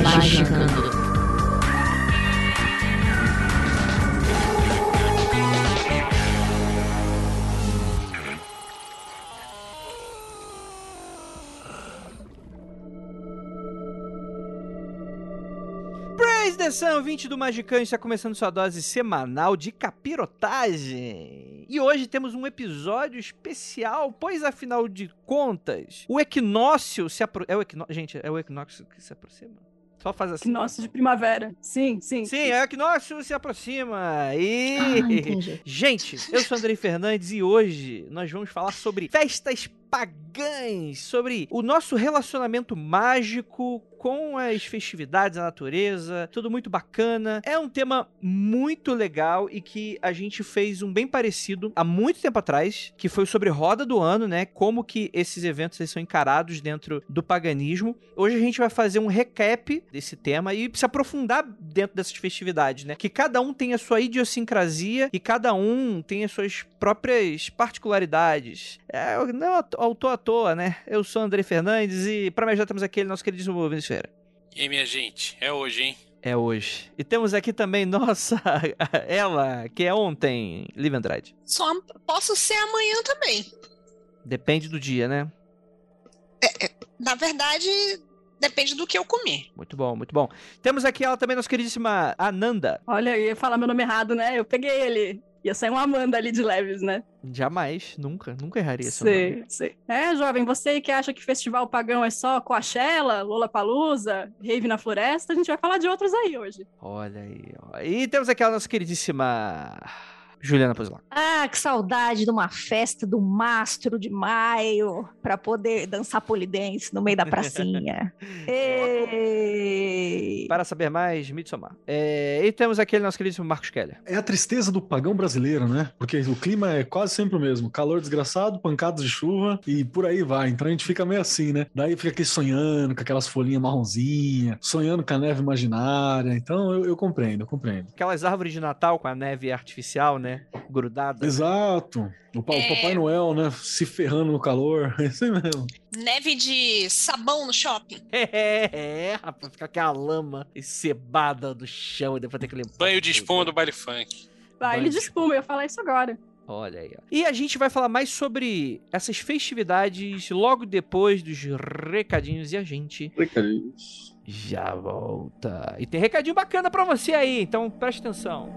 Magicando. Praise the Sun, 20 do Magicão, está começando sua dose semanal de capirotagem. E hoje temos um episódio especial, pois afinal de contas, o equinócio se aproxima. É o equinócio. Gente, é o equinócio que se aproxima? Só faz assim. Nossa, de primavera. Sim, sim. Sim, é o equinócio se aproxima. E. Ah. Gente, eu sou Andrei Fernandes e hoje nós vamos falar sobre festas pagãs, sobre o nosso relacionamento mágico com as festividades, a natureza, tudo muito bacana. É um tema muito legal e que a gente fez um bem parecido há muito tempo atrás, que foi sobre roda do ano, né? Como que esses eventos são encarados dentro do paganismo. Hoje a gente vai fazer um recap desse tema e se aprofundar dentro dessas festividades, né? Que cada um tem a sua idiosincrasia e cada um tem as suas próprias particularidades. É, não autor à toa, né? Eu sou André Fernandes e para me ajudar temos aquele nosso queridíssimo Vinícius Ferreira. E aí, minha gente, é hoje, hein? É hoje. E temos aqui também nossa, ela, que é ontem, Liv Andrade. Só posso ser amanhã também. Depende do dia, né? Na verdade, depende do que eu comer. Muito bom, muito bom. Temos aqui ela também, nossa queridíssima Ananda. Olha, eu ia falar meu nome errado, né? Eu peguei ele. Ia sair uma Amanda ali de leves, né? Jamais, nunca, nunca erraria nome. Sei, sei. É, jovem, você que acha que festival pagão é só Coachella, Lollapalooza, Rave na Floresta, a gente vai falar de outros aí hoje. Olha aí, ó. E temos aqui a nossa queridíssima Juliana Pozlaco. Ah, que saudade de uma festa do mastro de maio pra poder dançar polidense no meio da pracinha. Ei! Para saber mais, Midsommar. É, e temos aqui o nosso queridíssimo Marcos Keller. É a tristeza do pagão brasileiro, né? Porque o clima é quase sempre o mesmo. Calor desgraçado, pancadas de chuva e por aí vai. Então a gente fica meio assim, né? Daí fica aqui sonhando com aquelas folhinhas marronzinhas, sonhando com a neve imaginária. Então eu, eu compreendo, eu compreendo. Aquelas árvores de Natal com a neve artificial, né? Grudada. Exato. O, pa- o É. Papai Noel, né? Se ferrando no calor. É isso aí mesmo. Neve de sabão no shopping. É, é, rapaz, fica aquela lama encebada do chão e depois tem que limpar. Banho de espuma do baile funk. Baile de espuma, eu ia falar isso agora. Olha aí, ó. E a gente vai falar mais sobre essas festividades logo depois dos recadinhos e a gente já volta. E tem recadinho bacana pra você aí, então preste atenção.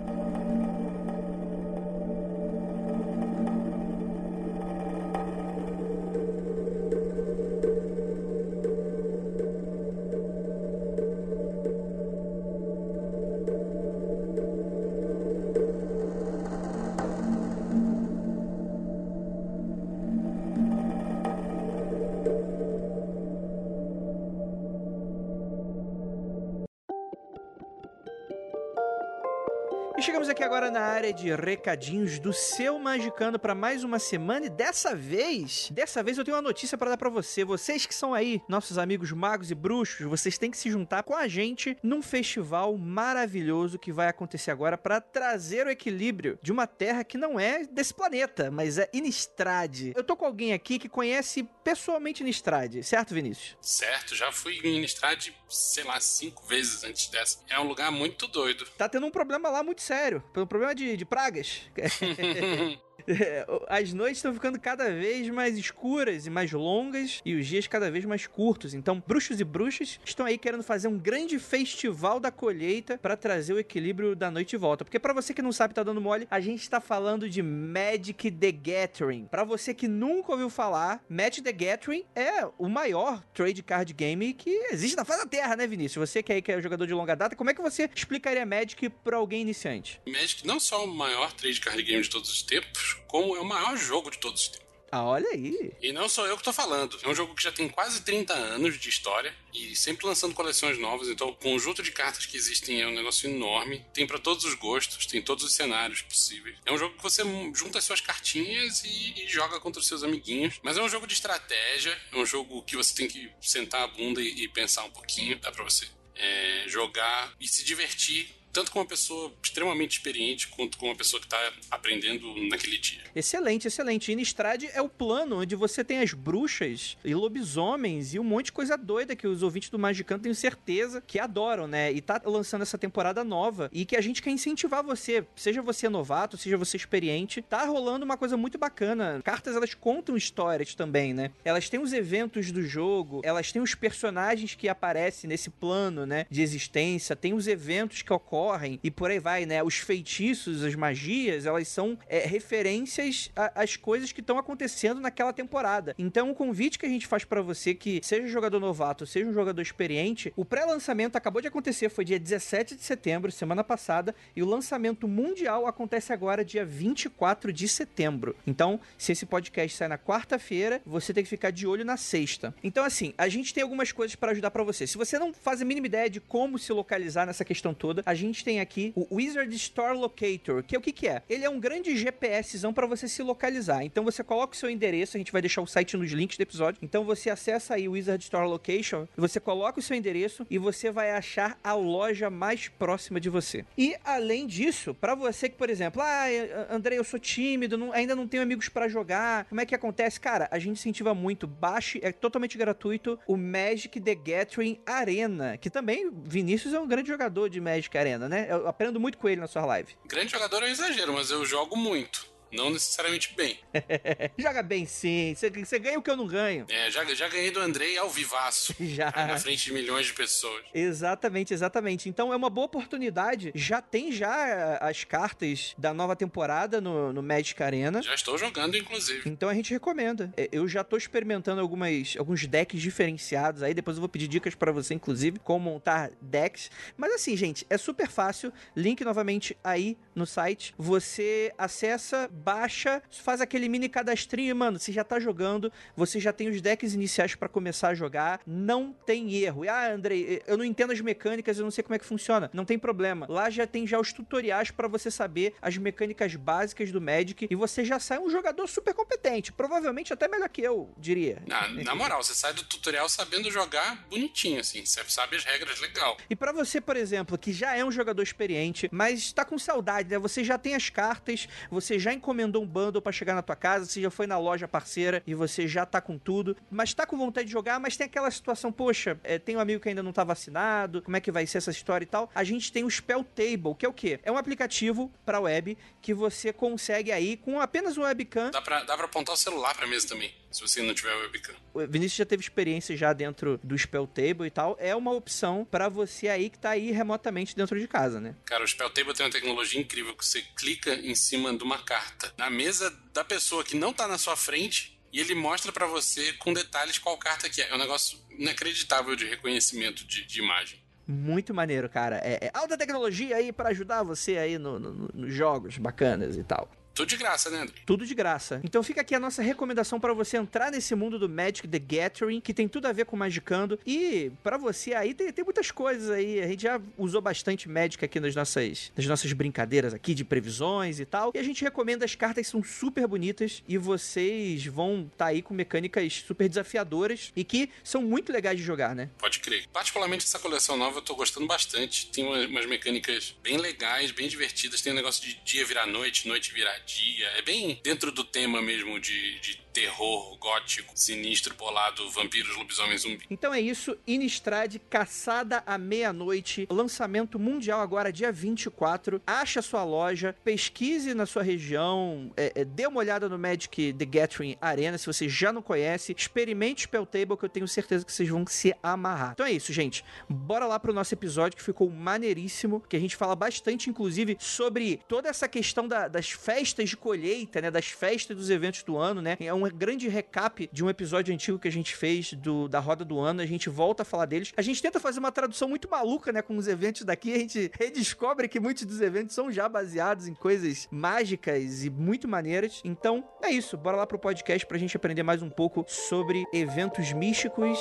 Área de recadinhos do seu Magicando para mais uma semana e dessa vez, dessa vez eu tenho uma notícia para dar para você. Vocês que são aí, nossos amigos magos e bruxos, vocês têm que se juntar com a gente num festival maravilhoso que vai acontecer agora para trazer o equilíbrio de uma terra que não é desse planeta, mas é Innistrad. Eu tô com alguém aqui que conhece pessoalmente Innistrad, certo, Vinícius? Certo, já fui em Innistrad, sei lá, cinco vezes antes dessa. É um lugar muito doido. Tá tendo um problema lá muito sério, um problema de, de pragas. As noites estão ficando cada vez mais escuras e mais longas e os dias cada vez mais curtos. Então, bruxos e bruxas estão aí querendo fazer um grande festival da colheita para trazer o equilíbrio da noite de volta. Porque para você que não sabe, tá dando mole, a gente tá falando de Magic the Gathering. Para você que nunca ouviu falar, Magic the Gathering é o maior trade card game que existe na face da Terra, né, Vinícius? Você que aí que é jogador de longa data, como é que você explicaria Magic para alguém iniciante? Magic não só o maior trade card game de todos os tempos, como é o maior jogo de todos os tempos. Ah, olha aí. E não sou eu que tô falando. É um jogo que já tem quase 30 anos de história e sempre lançando coleções novas. Então, o conjunto de cartas que existem é um negócio enorme. Tem pra todos os gostos, tem todos os cenários possíveis. É um jogo que você junta as suas cartinhas e, e joga contra os seus amiguinhos. Mas é um jogo de estratégia. É um jogo que você tem que sentar a bunda e, e pensar um pouquinho. Dá pra você é, jogar e se divertir tanto com uma pessoa extremamente experiente quanto com uma pessoa que está aprendendo naquele dia. Excelente, excelente. Innistrad é o plano onde você tem as bruxas e lobisomens e um monte de coisa doida que os ouvintes do Magicano tenho certeza que adoram, né? E tá lançando essa temporada nova e que a gente quer incentivar você, seja você novato, seja você experiente. Tá rolando uma coisa muito bacana. Cartas elas contam histórias também, né? Elas têm os eventos do jogo, elas têm os personagens que aparecem nesse plano, né, de existência, tem os eventos que ocorrem e por aí vai, né? Os feitiços, as magias, elas são é, referências às coisas que estão acontecendo naquela temporada. Então, o convite que a gente faz para você que seja um jogador novato, seja um jogador experiente, o pré-lançamento acabou de acontecer, foi dia 17 de setembro, semana passada, e o lançamento mundial acontece agora dia 24 de setembro. Então, se esse podcast sai na quarta-feira, você tem que ficar de olho na sexta. Então, assim, a gente tem algumas coisas para ajudar para você. Se você não faz a mínima ideia de como se localizar nessa questão toda, a gente tem aqui o Wizard Store Locator, que é o que, que é? Ele é um grande GPSzão para você se localizar. Então você coloca o seu endereço, a gente vai deixar o site nos links do episódio. Então você acessa aí o Wizard Store Location, você coloca o seu endereço e você vai achar a loja mais próxima de você. E além disso, para você que, por exemplo, ah, André, eu sou tímido, não, ainda não tenho amigos para jogar, como é que acontece? Cara, a gente incentiva muito, baixe, é totalmente gratuito, o Magic The Gathering Arena, que também, Vinícius é um grande jogador de Magic Arena, né? Eu aprendo muito com ele na sua live. Grande jogador é um exagero, mas eu jogo muito. Não necessariamente bem. Joga bem sim. Você ganha o que eu não ganho. É, já, já ganhei do Andrei ao vivaço. Já. Na frente de milhões de pessoas. Exatamente, exatamente. Então é uma boa oportunidade. Já tem já as cartas da nova temporada no, no Magic Arena. Já estou jogando, inclusive. Então a gente recomenda. É, eu já estou experimentando algumas, alguns decks diferenciados aí. Depois eu vou pedir dicas para você, inclusive, como montar decks. Mas assim, gente, é super fácil. Link novamente aí no site. Você acessa baixa, faz aquele mini cadastrinho e, mano, você já tá jogando, você já tem os decks iniciais para começar a jogar, não tem erro. E, ah, Andrei, eu não entendo as mecânicas, eu não sei como é que funciona. Não tem problema. Lá já tem já os tutoriais para você saber as mecânicas básicas do Magic e você já sai um jogador super competente. Provavelmente até melhor que eu, diria. Na, na moral, você sai do tutorial sabendo jogar bonitinho, assim. Você sabe as regras legal. E para você, por exemplo, que já é um jogador experiente, mas está com saudade, né? Você já tem as cartas, você já encomendou um bundle para chegar na tua casa, você já foi na loja parceira e você já tá com tudo, mas tá com vontade de jogar, mas tem aquela situação, poxa, é, tem um amigo que ainda não tá vacinado, como é que vai ser essa história e tal? A gente tem o Spell Table, que é o quê? É um aplicativo para web que você consegue aí com apenas um webcam. Dá pra, dá pra apontar o celular pra mesa também, se você não tiver webcam. O Vinícius já teve experiência já dentro do Spell Table e tal. É uma opção para você aí que tá aí remotamente dentro de casa, né? Cara, o Spell Table tem uma tecnologia incrível que você clica em cima de uma carta na mesa da pessoa que não tá na sua frente e ele mostra para você com detalhes qual carta que é. É um negócio inacreditável de reconhecimento de, de imagem. Muito maneiro, cara. É, é alta tecnologia aí para ajudar você aí nos no, no jogos bacanas e tal. Tudo de graça, né, André? Tudo de graça. Então fica aqui a nossa recomendação para você entrar nesse mundo do Magic the Gathering, que tem tudo a ver com Magicando. E para você aí, tem, tem muitas coisas aí. A gente já usou bastante Magic aqui nas nossas, nas nossas brincadeiras aqui de previsões e tal. E a gente recomenda, as cartas são super bonitas e vocês vão estar tá aí com mecânicas super desafiadoras e que são muito legais de jogar, né? Pode crer. Particularmente essa coleção nova eu tô gostando bastante. Tem umas, mecânicas bem legais, bem divertidas. Tem um negócio de dia virar noite, noite virar dia. É bem dentro do tema mesmo de, de terror gótico, sinistro, bolado, vampiros, lobisomem, zumbi. Então é isso, Innistrad, Caçada à Meia-Noite, lançamento mundial agora dia 24. Acha sua loja, pesquise na sua região, é, é, dê uma olhada no Magic The Gathering Arena, se você já não conhece, experimente Spell Table que eu tenho certeza que vocês vão se amarrar. Então é isso, gente. Bora lá pro nosso episódio que ficou maneiríssimo, que a gente fala bastante, inclusive, sobre toda essa questão da, das festas de colheita, né, das festas dos eventos do ano, né? É um grande recap de um episódio antigo que a gente fez do, da Roda do Ano. A gente volta a falar deles. A gente tenta fazer uma tradução muito maluca, né, com os eventos daqui. A gente redescobre que muitos dos eventos são já baseados em coisas mágicas e muito maneiras. Então, é isso. Bora lá pro podcast pra gente aprender mais um pouco sobre eventos místicos.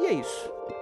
E é isso.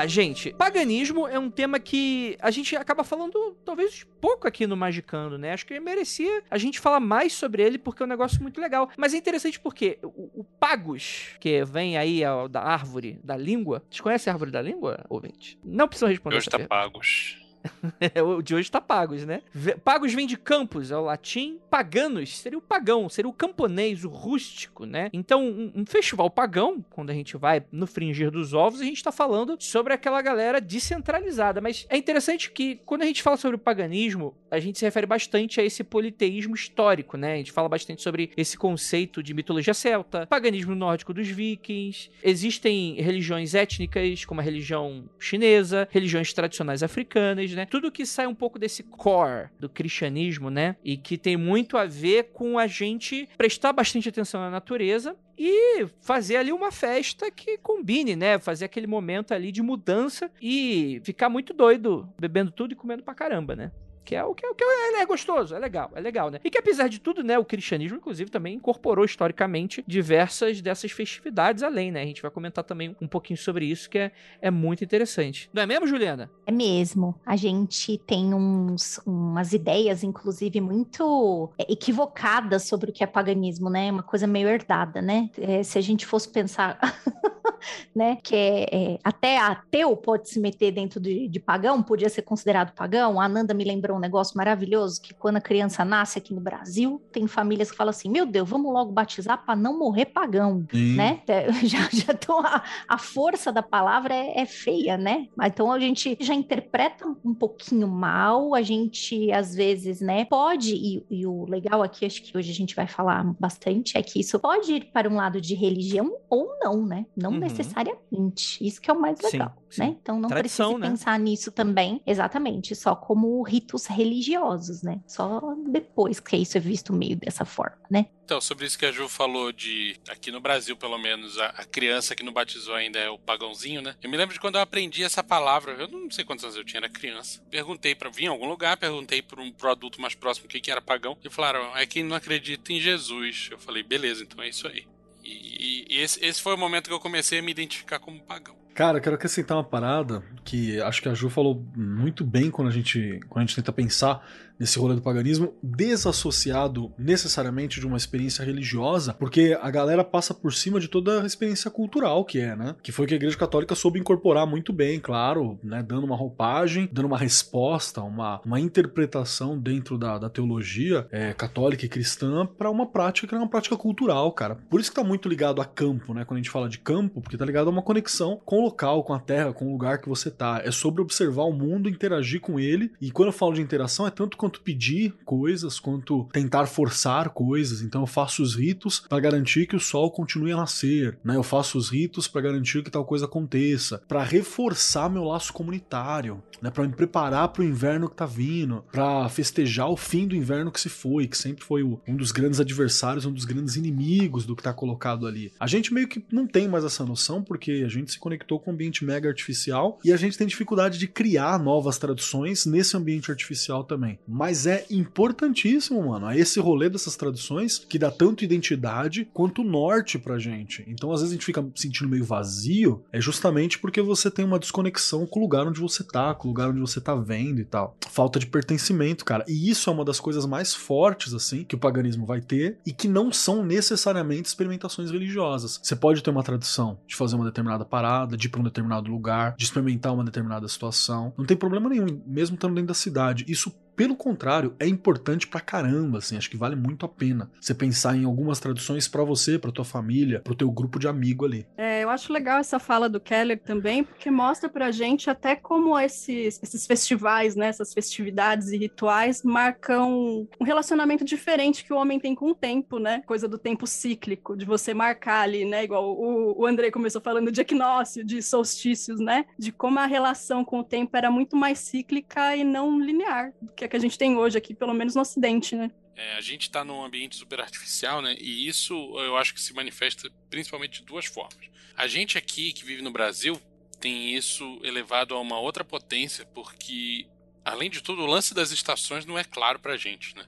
Lá, gente. Paganismo é um tema que a gente acaba falando talvez pouco aqui no Magicando, né? Acho que merecia a gente falar mais sobre ele porque é um negócio muito legal. Mas é interessante porque o, o Pagus, que vem aí da árvore da língua. Vocês conhecem a árvore da língua, ouvinte? Não precisam responder Hoje essa tá pergunta. pagos. o de hoje tá pagos, né? Pagos vem de campus, é o latim. Paganos seria o pagão, seria o camponês, o rústico, né? Então, um, um festival pagão, quando a gente vai no fringir dos ovos, a gente tá falando sobre aquela galera descentralizada. Mas é interessante que quando a gente fala sobre o paganismo, a gente se refere bastante a esse politeísmo histórico, né? A gente fala bastante sobre esse conceito de mitologia celta, paganismo nórdico dos vikings. Existem religiões étnicas, como a religião chinesa, religiões tradicionais africanas, né? Tudo que sai um pouco desse core do cristianismo, né? E que tem muito a ver com a gente prestar bastante atenção na natureza e fazer ali uma festa que combine, né? Fazer aquele momento ali de mudança e ficar muito doido, bebendo tudo e comendo pra caramba, né? Que é o que, é, que é, é gostoso, é legal, é legal, né? E que apesar de tudo, né, o cristianismo, inclusive, também incorporou historicamente diversas dessas festividades além, né? A gente vai comentar também um pouquinho sobre isso, que é, é muito interessante. Não é mesmo, Juliana? É mesmo. A gente tem uns, umas ideias, inclusive, muito é, equivocadas sobre o que é paganismo, né? Uma coisa meio herdada, né? É, se a gente fosse pensar, né? Que é, é, até ateu pode se meter dentro de, de pagão, podia ser considerado pagão. A Ananda me lembrou um negócio maravilhoso, que quando a criança nasce aqui no Brasil, tem famílias que falam assim, meu Deus, vamos logo batizar para não morrer pagão Sim. né? É, Já, já tô, a, a força da palavra é, é feia, né? Então a gente já interpreta um pouquinho mal, a gente às vezes, né, pode, e, e o legal aqui, acho que hoje a gente vai falar bastante, é que isso pode ir para um lado de religião ou não, né? Não Uhum. necessariamente. Isso que é o mais Sim, legal, sim. né? Então não Tradição, precisa né? pensar nisso também, exatamente, só como ritos religiosos, né? Só depois que isso é visto meio dessa forma, né? Então, sobre isso que a Ju falou de, aqui no Brasil, pelo menos, a, a criança que não batizou ainda é o pagãozinho, né? Eu me lembro de quando eu aprendi essa palavra, eu não sei quantos anos eu tinha, era criança. Perguntei para vir em algum lugar, perguntei para um pro adulto mais próximo o que, que era pagão, e falaram, é quem não acredita em Jesus. Eu falei, beleza, então é isso aí. E, e esse, esse foi o momento que eu comecei a me identificar como pagão. Cara, eu quero acrescentar uma parada que acho que a Ju falou muito bem quando a gente, quando a gente tenta pensar nesse rolê do paganismo, desassociado necessariamente de uma experiência religiosa, porque a galera passa por cima de toda a experiência cultural que é, né? Que foi que a Igreja Católica soube incorporar muito bem, claro, né? Dando uma roupagem, dando uma resposta, uma, uma interpretação dentro da, da teologia é, católica e cristã para uma prática que é uma prática cultural, cara. Por isso que tá muito ligado a campo, né? Quando a gente fala de campo, porque tá ligado a uma conexão com o local, com a terra, com o lugar que você tá. É sobre observar o mundo, interagir com ele. E quando eu falo de interação, é tanto quanto pedir coisas, quanto tentar forçar coisas. Então eu faço os ritos para garantir que o sol continue a nascer, né? Eu faço os ritos para garantir que tal coisa aconteça, para reforçar meu laço comunitário, né? Para me preparar para o inverno que tá vindo, para festejar o fim do inverno que se foi, que sempre foi um dos grandes adversários, um dos grandes inimigos do que tá colocado ali. A gente meio que não tem mais essa noção porque a gente se conectou com um ambiente mega artificial e a gente tem dificuldade de criar novas traduções nesse ambiente artificial também. Mas é importantíssimo, mano. É esse rolê dessas traduções que dá tanto identidade quanto norte pra gente. Então, às vezes a gente fica sentindo meio vazio, é justamente porque você tem uma desconexão com o lugar onde você tá, com o lugar onde você tá vendo e tal. Falta de pertencimento, cara. E isso é uma das coisas mais fortes, assim, que o paganismo vai ter e que não são necessariamente experimentações religiosas. Você pode ter uma tradição de fazer uma determinada parada, de ir pra um determinado lugar, de experimentar uma determinada situação. Não tem problema nenhum, mesmo estando dentro da cidade. Isso pelo contrário, é importante pra caramba, assim, acho que vale muito a pena você pensar em algumas traduções pra você, pra tua família, pro teu grupo de amigo ali. É, eu acho legal essa fala do Keller também, porque mostra pra gente até como esses, esses festivais, né, essas festividades e rituais marcam um relacionamento diferente que o homem tem com o tempo, né? Coisa do tempo cíclico, de você marcar ali, né? Igual o, o André começou falando de equinócio, de solstícios, né? De como a relação com o tempo era muito mais cíclica e não linear do que que a gente tem hoje aqui, pelo menos no Ocidente, né? É, a gente está num ambiente super artificial, né? E isso eu acho que se manifesta principalmente de duas formas. A gente aqui que vive no Brasil tem isso elevado a uma outra potência, porque além de tudo, o lance das estações não é claro pra gente, né?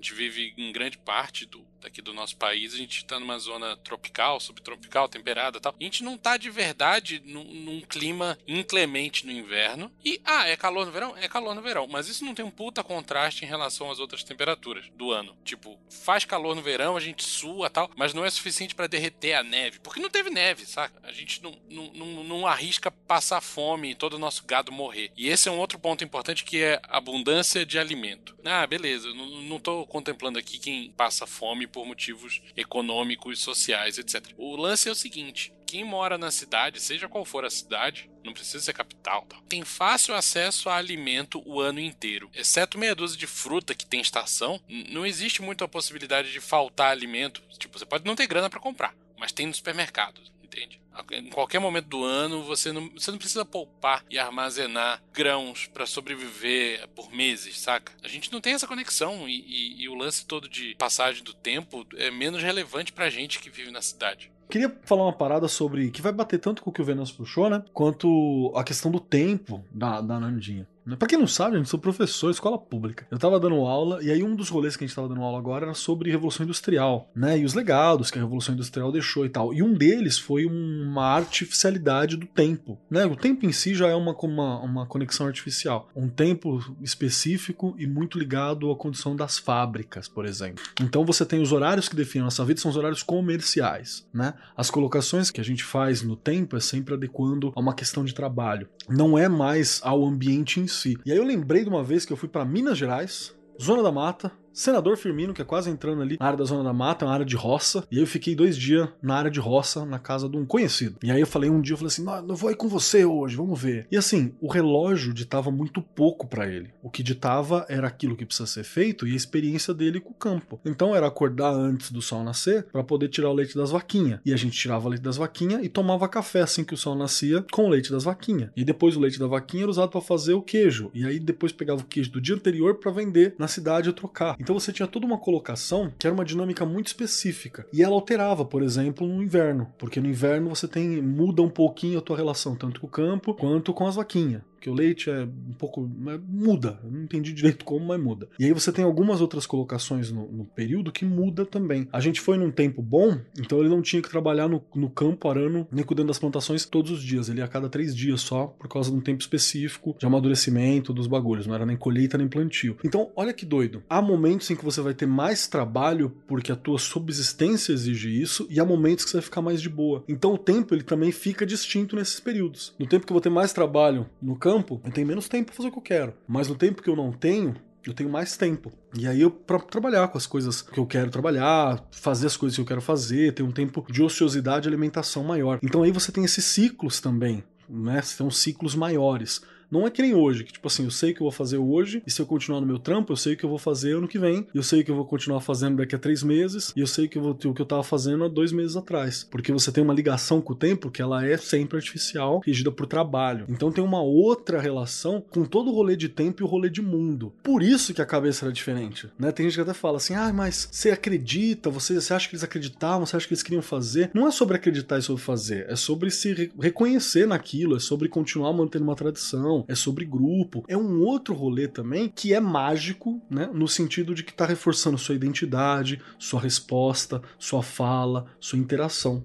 A gente vive em grande parte do, daqui do nosso país, a gente está numa zona tropical, subtropical, temperada tal. A gente não está de verdade num, num, clima inclemente no inverno. E, ah, é calor no verão? É calor no verão. Mas isso não tem um puta contraste em relação às outras temperaturas do ano. Tipo, faz calor no verão, a gente sua tal, mas não é suficiente para derreter a neve. Porque não teve neve, saca? A gente não, não, não, não arrisca passar fome e todo o nosso gado morrer. E esse é um outro ponto importante que é abundância de alimento. Ah, beleza. Não, não tô contemplando aqui quem passa fome por motivos econômicos, sociais, etc. O lance é o seguinte: quem mora na cidade, seja qual for a cidade, não precisa ser capital, tá? tem fácil acesso a alimento o ano inteiro. Exceto meia dúzia de fruta que tem estação, não existe muito a possibilidade de faltar alimento. Tipo, você pode não ter grana para comprar, mas tem no supermercado entende? Em qualquer momento do ano, você não, você não precisa poupar e armazenar grãos para sobreviver por meses, saca? A gente não tem essa conexão e, e, e o lance todo de passagem do tempo é menos relevante pra gente que vive na cidade. Queria falar uma parada sobre. que vai bater tanto com o que o Venâncio puxou, né? Quanto a questão do tempo da, da Nandinha. Né? Pra quem não sabe, eu sou professor, escola pública. Eu tava dando aula, e aí um dos rolês que a gente tava dando aula agora era sobre Revolução Industrial, né? E os legados que a Revolução Industrial deixou e tal. E um deles foi uma artificialidade do tempo, né? O tempo em si já é uma, uma, uma conexão artificial. Um tempo específico e muito ligado à condição das fábricas, por exemplo. Então você tem os horários que definem a nossa vida, são os horários comerciais, né? As colocações que a gente faz no tempo é sempre adequando a uma questão de trabalho. Não é mais ao ambiente em si. E aí eu lembrei de uma vez que eu fui para Minas Gerais, Zona da Mata, Senador Firmino, que é quase entrando ali na área da Zona da Mata, uma área de roça. E aí eu fiquei dois dias na área de roça, na casa de um conhecido. E aí eu falei um dia, eu falei assim, não, eu vou ir com você hoje, vamos ver. E assim, o relógio ditava muito pouco para ele. O que ditava era aquilo que precisa ser feito e a experiência dele com o campo. Então era acordar antes do sol nascer para poder tirar o leite das vaquinhas. E a gente tirava o leite das vaquinhas e tomava café assim que o sol nascia com o leite das vaquinhas. E depois o leite da vaquinha era usado para fazer o queijo. E aí depois pegava o queijo do dia anterior para vender na cidade ou trocar. Então você tinha toda uma colocação que era uma dinâmica muito específica. E ela alterava, por exemplo, no inverno, porque no inverno você tem muda um pouquinho a tua relação tanto com o campo quanto com as vaquinhas que o leite é um pouco. muda. Eu não entendi direito como, mas muda. E aí você tem algumas outras colocações no, no, período que muda também. A gente foi num tempo bom, então ele não tinha que trabalhar no, no campo arando nem cuidando das plantações todos os dias. Ele ia a cada três dias só, por causa de um tempo específico de amadurecimento dos bagulhos. Não era nem colheita nem plantio. Então, olha que doido. Há momentos em que você vai ter mais trabalho porque a tua subsistência exige isso, e há momentos que você vai ficar mais de boa. Então o tempo ele também fica distinto nesses períodos. No tempo que eu vou ter mais trabalho no campo, campo, eu tenho menos tempo para fazer o que eu quero. Mas no tempo que eu não tenho, eu tenho mais tempo. E aí eu para trabalhar com as coisas que eu quero trabalhar, fazer as coisas que eu quero fazer, ter um tempo de ociosidade e alimentação maior. Então aí você tem esses ciclos também, né? São ciclos maiores. Não é que nem hoje, que tipo assim, eu sei o que eu vou fazer hoje, e se eu continuar no meu trampo, eu sei o que eu vou fazer ano que vem, eu sei o que eu vou continuar fazendo daqui a três meses, e eu sei que eu vou, o que eu tava fazendo há dois meses atrás. Porque você tem uma ligação com o tempo que ela é sempre artificial, regida por trabalho. Então tem uma outra relação com todo o rolê de tempo e o rolê de mundo. Por isso que a cabeça era diferente, né? Tem gente que até fala assim, ah, mas você acredita, você, você acha que eles acreditavam, você acha que eles queriam fazer? Não é sobre acreditar e sobre fazer, é sobre se re reconhecer naquilo, é sobre continuar mantendo uma tradição, é sobre grupo. É um outro rolê também que é mágico, né? No sentido de que tá reforçando sua identidade, sua resposta, sua fala, sua interação.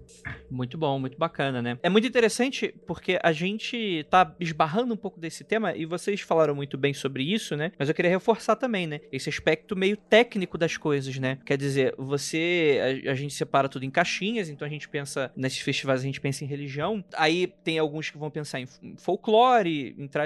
Muito bom, muito bacana, né? É muito interessante porque a gente tá esbarrando um pouco desse tema e vocês falaram muito bem sobre isso, né? Mas eu queria reforçar também, né? Esse aspecto meio técnico das coisas, né? Quer dizer, você. A, a gente separa tudo em caixinhas, então a gente pensa. Nesses festivais a gente pensa em religião. Aí tem alguns que vão pensar em folclore, em tradição.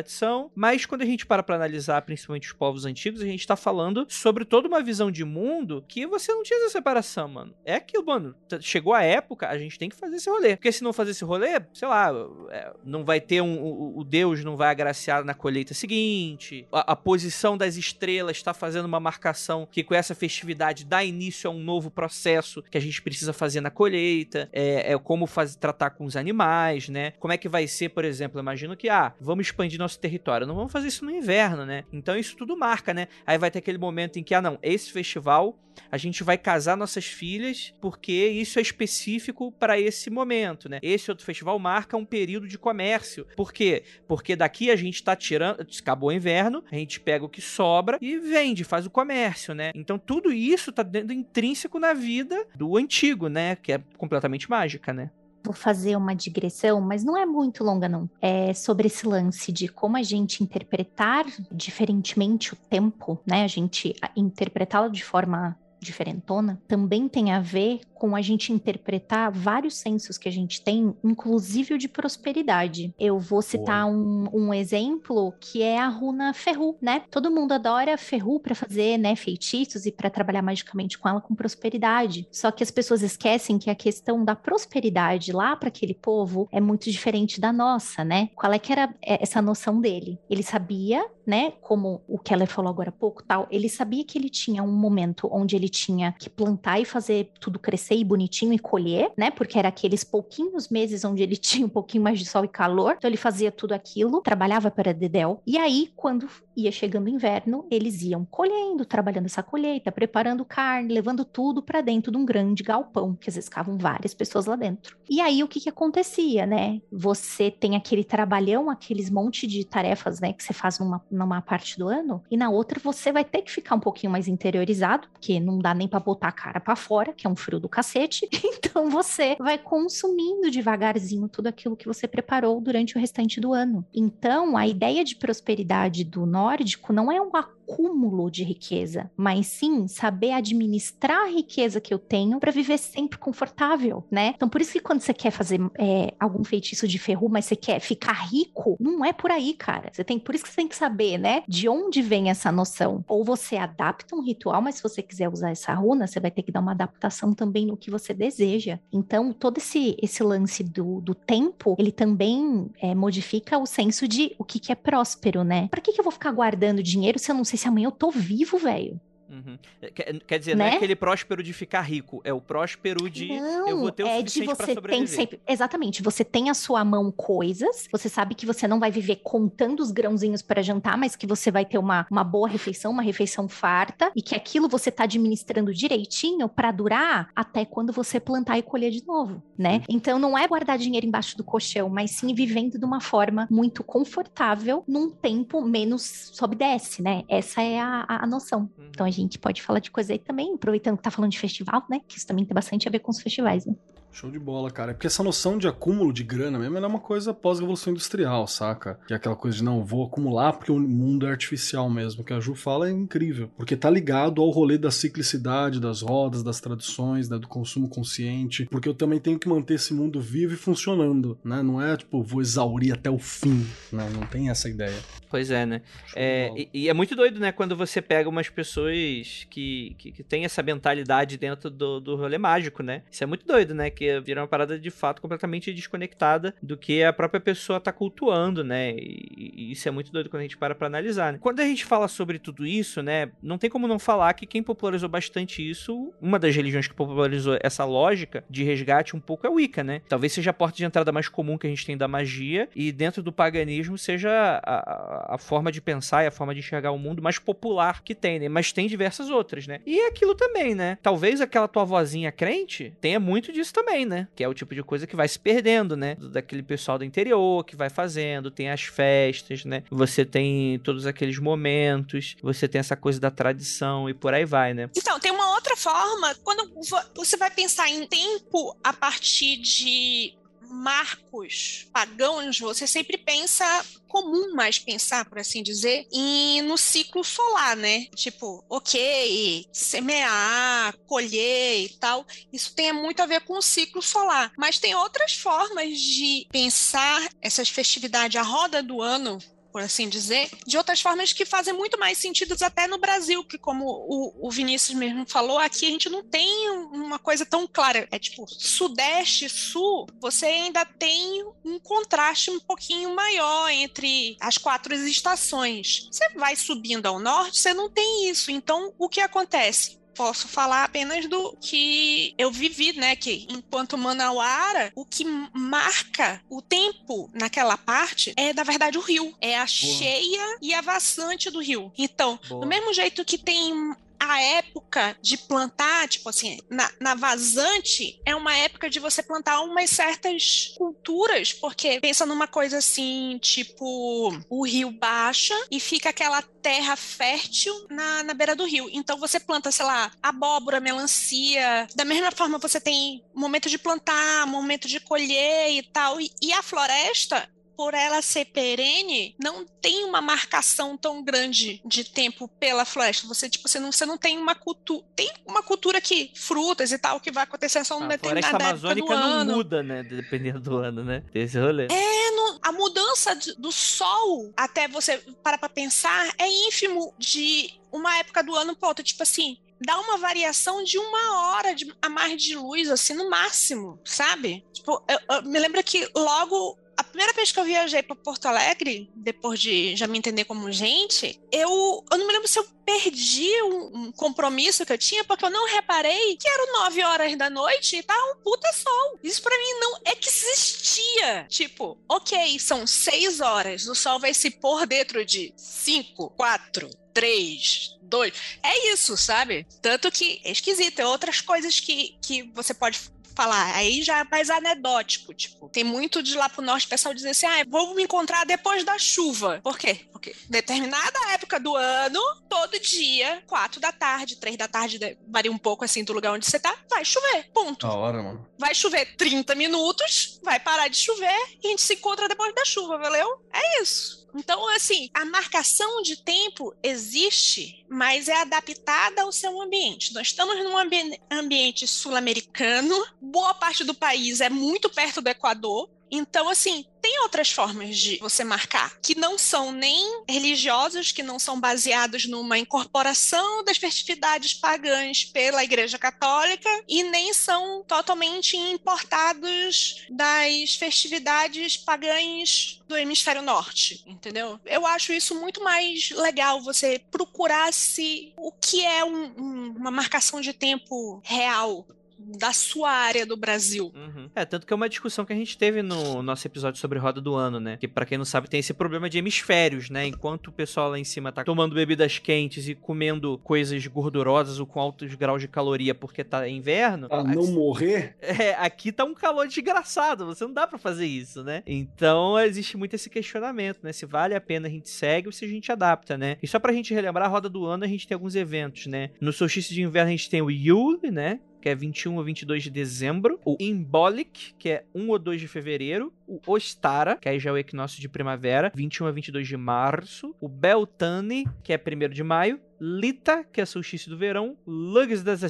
Mas quando a gente para pra analisar, principalmente os povos antigos, a gente tá falando sobre toda uma visão de mundo que você não tinha essa separação, mano. É aquilo, mano. Chegou a época, a gente tem que fazer esse rolê. Porque se não fazer esse rolê, sei lá, é, não vai ter um. O, Deus não vai agraciar na colheita seguinte. A, a posição das estrelas está fazendo uma marcação que com essa festividade dá início a um novo processo que a gente precisa fazer na colheita. É, é como tratar com os animais, né? Como é que vai ser, por exemplo, imagino que, ah, vamos expandir nosso território. Não vamos fazer isso no inverno, né? Então isso tudo marca, né? Aí vai ter aquele momento em que, ah, não, esse festival a gente vai casar nossas filhas porque isso é específico para esse momento, né? Esse outro festival marca um período de comércio. Por quê? Porque daqui a gente tá tirando, acabou o inverno, a gente pega o que sobra e vende, faz o comércio, né? Então tudo isso tá dentro intrínseco na vida do antigo, né? Que é completamente mágica, né? Vou fazer uma digressão, mas não é muito longa, não. É sobre esse lance de como a gente interpretar diferentemente o tempo, né? A gente interpretá-lo de forma diferentona, também tem a ver com a gente interpretar vários sensos que a gente tem, inclusive o de prosperidade. Eu vou citar um, um, exemplo que é a runa Ferru, né? Todo mundo adora Ferru para fazer, né, feitiços e para trabalhar magicamente com ela com prosperidade. Só que as pessoas esquecem que a questão da prosperidade lá para aquele povo é muito diferente da nossa, né? Qual é que era é, essa noção dele? Ele sabia, né, como o Keller falou agora há pouco, tal, ele sabia que ele tinha um momento onde ele tinha que plantar e fazer tudo crescer crescer e bonitinho e colher, né? Porque era aqueles pouquinhos meses onde ele tinha um pouquinho mais de sol e calor. Então ele fazia tudo aquilo, trabalhava para Dedel. E aí, quando ia chegando o inverno, eles iam colhendo, trabalhando essa colheita, preparando carne, levando tudo para dentro de um grande galpão, que às vezes ficavam várias pessoas lá dentro. E aí o que que acontecia, né? Você tem aquele trabalhão, aqueles monte de tarefas, né, que você faz numa, numa parte do ano, e na outra você vai ter que ficar um pouquinho mais interiorizado, porque não dá nem para botar a cara para fora, que é um frio do cacete. Então você vai consumindo devagarzinho tudo aquilo que você preparou durante o restante do ano. Então a ideia de prosperidade do nórdico não é um acúmulo de riqueza, mas sim saber administrar a riqueza que eu tenho para viver sempre confortável, né? Então por isso que quando você quer fazer é, algum feitiço de ferro, mas você quer ficar rico, não é por aí, cara. Você tem, por isso que você tem que saber, né? De onde vem essa noção? Ou você adapta um ritual, mas se você quiser usar essa runa, você vai ter que dar uma adaptação também no que você deseja. Então, todo esse, esse lance do, do tempo, ele também é, modifica o senso de o que, que é próspero, né? Para que, que eu vou ficar guardando dinheiro se eu não sei se amanhã eu tô vivo, velho? Uhum. É, quer, quer, dizer, né? não é né? aquele próspero de ficar rico, é o próspero de não, eu vou ter o é suficiente para sobreviver. Sempre, exatamente, você tem a sua mão coisas, você sabe que você não vai viver contando os grãozinhos para jantar, mas que você vai ter uma, uma boa refeição, uma refeição farta, e que aquilo você tá administrando direitinho para durar até quando você plantar e colher de novo, né? Então não é guardar dinheiro embaixo do colchão, mas sim vivendo de uma forma muito confortável, num tempo menos sobe e desce, né? Essa é a, a noção. Uhum. Então a gente pode falar de coisa aí também, aproveitando que tá falando de festival, né? Que isso também tem bastante a ver com os festivais, né? Show de bola, cara. É porque essa noção de acúmulo de grana mesmo é uma coisa pós-revolução industrial, saca? Que é aquela coisa de não, vou acumular porque o mundo é artificial mesmo. O que a Ju fala é incrível. Porque tá ligado ao rolê da ciclicidade, das rodas, das tradições, né, do consumo consciente. Porque eu também tenho que manter esse mundo vivo e funcionando, né? Não é tipo, vou exaurir até o fim, né? Não tem essa ideia. Pois é, né? É, e, e, é muito doido, né? Quando você pega umas pessoas que, que, que têm essa mentalidade dentro do, do rolê mágico, né? Isso é muito doido, né? Que vira uma parada de fato completamente desconectada do que a própria pessoa tá cultuando, né? E, e isso é muito doido quando a gente para pra analisar, né? Quando a gente fala sobre tudo isso, né? Não tem como não falar que quem popularizou bastante isso, uma das religiões que popularizou essa lógica de resgate um pouco é o Wicca, né? Talvez seja a porta de entrada mais comum que a gente tem da magia e dentro do paganismo seja a, a, a forma de pensar e a forma de enxergar o mundo mais popular que tem, né? Mas tem diversas outras, né? E é aquilo também, né? Talvez aquela tua vozinha crente tenha muito disso também também, né? Que é o tipo de coisa que vai se perdendo, né? Daquele pessoal do interior que vai fazendo, tem as festas, né? Você tem todos aqueles momentos, você tem essa coisa da tradição e por aí vai, né? Então, tem uma outra forma, quando você vai pensar em tempo a partir de marcos pagãos, você sempre pensa comum mais pensar, por assim dizer, em, no ciclo solar, né? Tipo, ok, semear, colher e tal, isso tem muito a ver com o ciclo solar. Mas tem outras formas de pensar essas festividades à roda do ano por assim dizer, de outras formas que fazem muito mais sentido até no Brasil, que como o, o Vinícius mesmo falou, aqui a gente não tem uma coisa tão clara. É tipo, sudeste, sul, você ainda tem um contraste um pouquinho maior entre as quatro estações. Você vai subindo ao norte, você não tem isso. Então, o que acontece? Posso falar apenas do que eu vivi, né? Que enquanto Manauara, o que marca o tempo naquela parte é, na verdade, o rio. É a Boa. cheia e a vazante do rio. Então, Boa. do mesmo jeito que tem a época de plantar, tipo assim, na, na, vazante, é uma época de você plantar umas certas culturas, porque pensa numa coisa assim, tipo, o rio baixa e fica aquela terra fértil na, na beira do rio. Então você planta, sei lá, abóbora, melancia. Da mesma forma, você tem momento de plantar, momento de colher e tal. E, e a floresta, por ela ser perene, não tem uma marcação tão grande de tempo pela floresta. Você, tipo, você não, você não tem uma cultura. Tem uma cultura que frutas e tal, que vai acontecer só numa determinada época do amazônica não ano. muda, né? Dependendo do ano, né? Esse rolê. É, no, a mudança do sol, até você para pra pensar, é ínfimo de uma época do ano pra outra. Tipo assim, dá uma variação de uma hora de, a mais de luz, assim, no máximo, sabe? Tipo, eu, eu me lembro que logo a primeira vez que eu viajei para Porto Alegre, depois de já me entender como gente, eu, eu não me lembro se eu perdi um, um, compromisso que eu tinha, porque eu não reparei que eram nove horas da noite e tava um puta sol. Isso para mim não existia. Tipo, ok, são seis horas, o sol vai se pôr dentro de cinco, quatro, três, dois. É isso, sabe? Tanto que é esquisito. Tem outras coisas que, que você pode falar. Aí já é mais anedótico, tipo, tem muito de lá pro norte o pessoal dizer assim: ah, vou me encontrar depois da chuva. Por quê? Porque determinada época do ano, todo dia, quatro da tarde, três da tarde, varia um pouco assim do lugar onde você tá, vai chover. Ponto. Da hora, mano. Vai chover 30 minutos, vai parar de chover e a gente se encontra depois da chuva, valeu? É isso. Então, assim, a marcação de tempo existe, mas é adaptada ao seu ambiente. Nós estamos num ambi ambiente sul-americano, boa parte do país é muito perto do Equador, então, assim, tem outras formas de você marcar que não são nem religiosas, que não são baseados numa incorporação das festividades pagãs pela Igreja Católica e nem são totalmente importados das festividades pagãs do hemisfério norte, entendeu? Eu acho isso muito mais legal você procurar se o que é um, um, uma marcação de tempo real da sua área do Brasil. Uhum. É, tanto que é uma discussão que a gente teve no nosso episódio sobre roda do ano, né? Que para quem não sabe tem esse problema de hemisférios, né? Enquanto o pessoal lá em cima tá tomando bebidas quentes e comendo coisas gordurosas ou com altos graus de caloria porque tá inverno. Pra não aqui, morrer? É, aqui tá um calor desgraçado, você não dá para fazer isso, né? Então existe muito esse questionamento, né? Se vale a pena a gente segue ou se a gente adapta, né? E só pra gente relembrar, a roda do ano a gente tem alguns eventos, né? No solstício de inverno a gente tem o Yule, né? Que é 21 ou 22 de dezembro, o Imbolic, que é 1 ou 2 de fevereiro, o Ostara, que aí já é o equinócio de primavera, 21 a 22 de março, o Beltane, que é 1 de maio, Lita, que é solstício do verão, Lugs das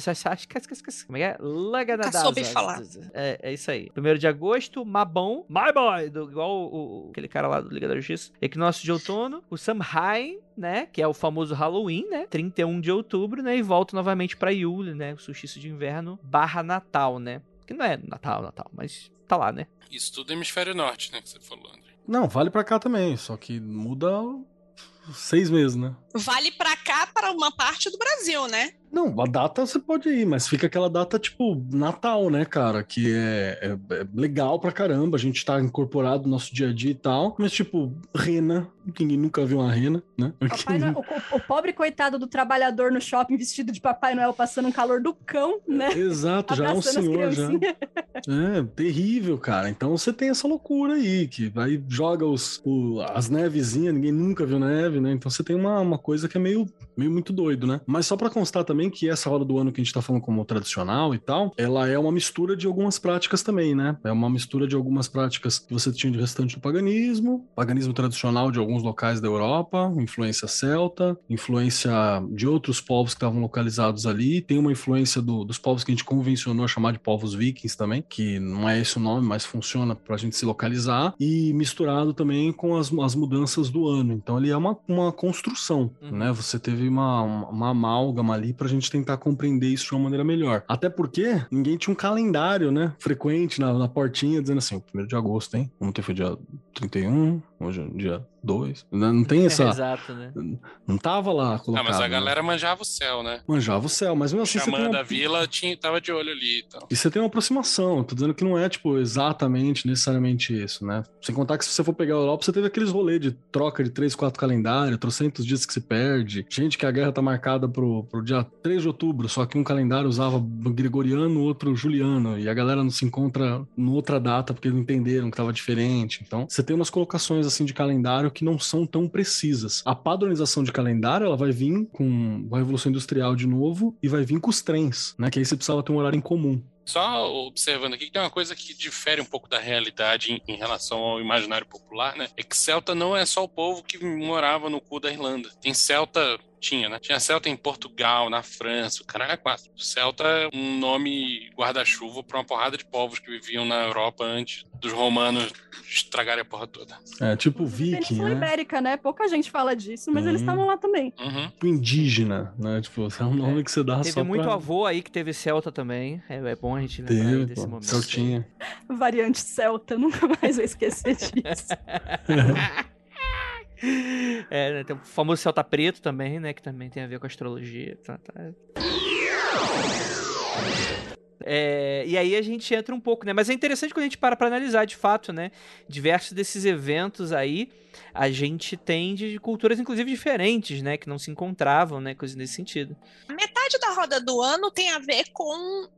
Como é que é? Luga da soube falar. É, é isso aí. 1 de agosto, Mabon, My Boy, do, igual o, o, aquele cara lá do Liga da Justiça. Equinócio de outono, o Samhain, né, que é o famoso Halloween, né, 31 de outubro, né, e volta novamente para Yule, né, o solstício de inverno barra Natal, né. Que não é Natal, Natal, mas tá lá, né. Isso tudo é hemisfério norte, né, que você falou, André. Não, vale para cá também, só que muda seis meses, né? Vale para cá para uma parte do Brasil, né? Não, a data você pode ir, mas fica aquela data tipo Natal, né, cara? Que é, é, é, legal pra caramba, a gente tá incorporado no nosso dia a dia e tal, mas tipo, rena, ninguém nunca viu uma rena, né? Noel, o, o, pobre coitado do trabalhador no shopping vestido de Papai Noel passando um calor do cão, né? Exato, já é um senhor já. É, terrível, cara. Então você tem essa loucura aí, que vai, joga os, o, as nevezinhas, ninguém nunca viu neve, né? Então você tem uma, uma coisa que é meio meio muito doido, né? Mas só pra constar também que essa roda do ano que a gente tá falando como tradicional e tal, ela é uma mistura de algumas práticas também, né? É uma mistura de algumas práticas que você tinha de restante do paganismo, paganismo tradicional de alguns locais da Europa, influência celta, influência de outros povos que estavam localizados ali, tem uma influência do- dos povos que a gente convencionou a chamar de povos vikings também, que não é esse o nome, mas funciona pra gente se localizar, e misturado também com as, as mudanças do ano. Então ele é uma, uma construção, Uhum. né? Você teve uma, uma, amálgama ali pra gente tentar compreender isso de uma maneira melhor. Até porque ninguém tinha um calendário, né? Frequente na, na portinha, dizendo assim, o primeiro de agosto, hein? Ontem foi dia 31, hoje é dia 2. Não não tem essa... Exato, né? Não tava lá Ah, colocado. mas a né? galera manjava o céu, né? Manjava o céu, mas mesmo assim o você tem xamã uma... da vila tinha, tava de olho ali então. e tal. E você tem uma aproximação, tô dizendo que não é, tipo, exatamente, necessariamente isso, né? Sem contar que se você for pegar a Europa, você teve aqueles rolês de troca de três, quatro calendários, trocentos dias que se perde, gente que a guerra tá marcada pro, pro dia 3 de outubro, só que um calendário usava gregoriano, outro juliano, e a galera não se encontra em outra data porque não entenderam que tava diferente. Então, você tem umas colocações, assim, de calendário que não são tão precisas. A padronização de calendário, ela vai vir com a Revolução Industrial de novo e vai vir com os trens, né? Que aí você precisava ter um horário em comum. Só observando aqui que tem uma coisa que difere um pouco da realidade em, em relação ao imaginário popular, né? É que celta não é só o povo que morava no cu da Irlanda. Tem celta, tinha, né? Tinha celta em Portugal, na França, o caralho é quatro. Celta é um nome guarda-chuva para uma porrada de povos que viviam na Europa antes dos romanos estragarem a porra toda. É, tipo viking, Península né? Ibérica, né? Pouca gente fala disso, mas Sim. eles estavam lá também. Uhum. Tipo indígena, né? Tipo, é um nome que você dá Teve só muito pra... avô aí que teve Celta também. É, é bom a gente lembrar Teve, desse pô, momento. Celtinha. Variante celta, nunca mais vou esquecer disso. É, né, tem o famoso Celta Preto também, né? Que também tem a ver com astrologia. Tá, tá. É, e aí a gente entra um pouco, né? Mas é interessante quando a gente para pra analisar, de fato, né? Diversos desses eventos aí, a gente tem de culturas, inclusive, diferentes, né? Que não se encontravam, né? Coisas nesse sentido. Metade da roda do ano tem a ver com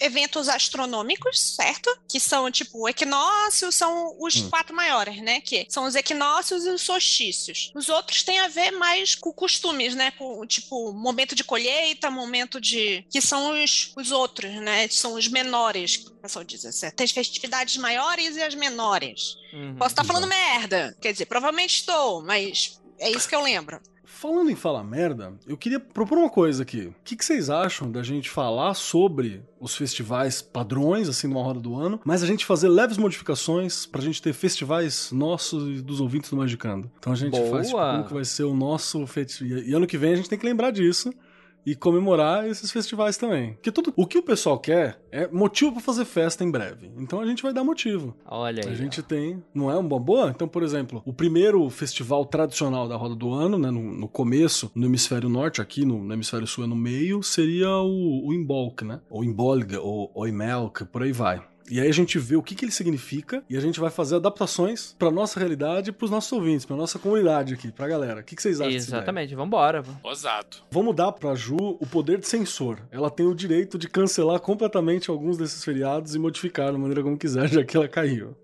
eventos astronômicos, certo? Que são, tipo, o equinócio são os Hum. quatro maiores, né? Que são os equinócios e os solstícios. Os outros têm a ver mais com costumes, né? Com, tipo, momento de colheita, momento de... Que são os, os outros, né? São os menores, que o pessoal diz assim. Tem as festividades maiores e as menores. Uhum. Posso estar falando merda. Quer dizer, provavelmente estou, mas é isso que eu lembro. Falando em falar merda, eu queria propor uma coisa aqui. O que, que vocês acham da gente falar sobre os festivais padrões, assim, numa roda do ano, mas a gente fazer leves modificações pra gente ter festivais nossos e dos ouvintes do Magicando? Então a gente faz tipo, Boa! como que vai ser o nosso festival. E ano que vem a gente tem que lembrar disso. E comemorar esses festivais também. Porque tudo o que o pessoal quer é motivo pra fazer festa em breve. Então a gente vai dar motivo. Olha aí. A gente tem, não é uma boa? Então, por exemplo, o primeiro festival tradicional da roda do ano, né, no, no começo, no hemisfério norte, aqui no, no hemisfério sul é no meio, seria o, o Imbolc, né? Ou Imbolga, ou Oimelk, por aí vai. E aí a gente vê o que, que ele significa e a gente vai fazer adaptações pra nossa realidade e pros nossos ouvintes, pra nossa comunidade aqui, pra galera. O que, que vocês acham? Exatamente, vambora. Ousado. Vamos dar pra Ju o poder de censor. Ela tem o direito de cancelar completamente alguns desses feriados e modificar da maneira como quiser, já que ela caiu.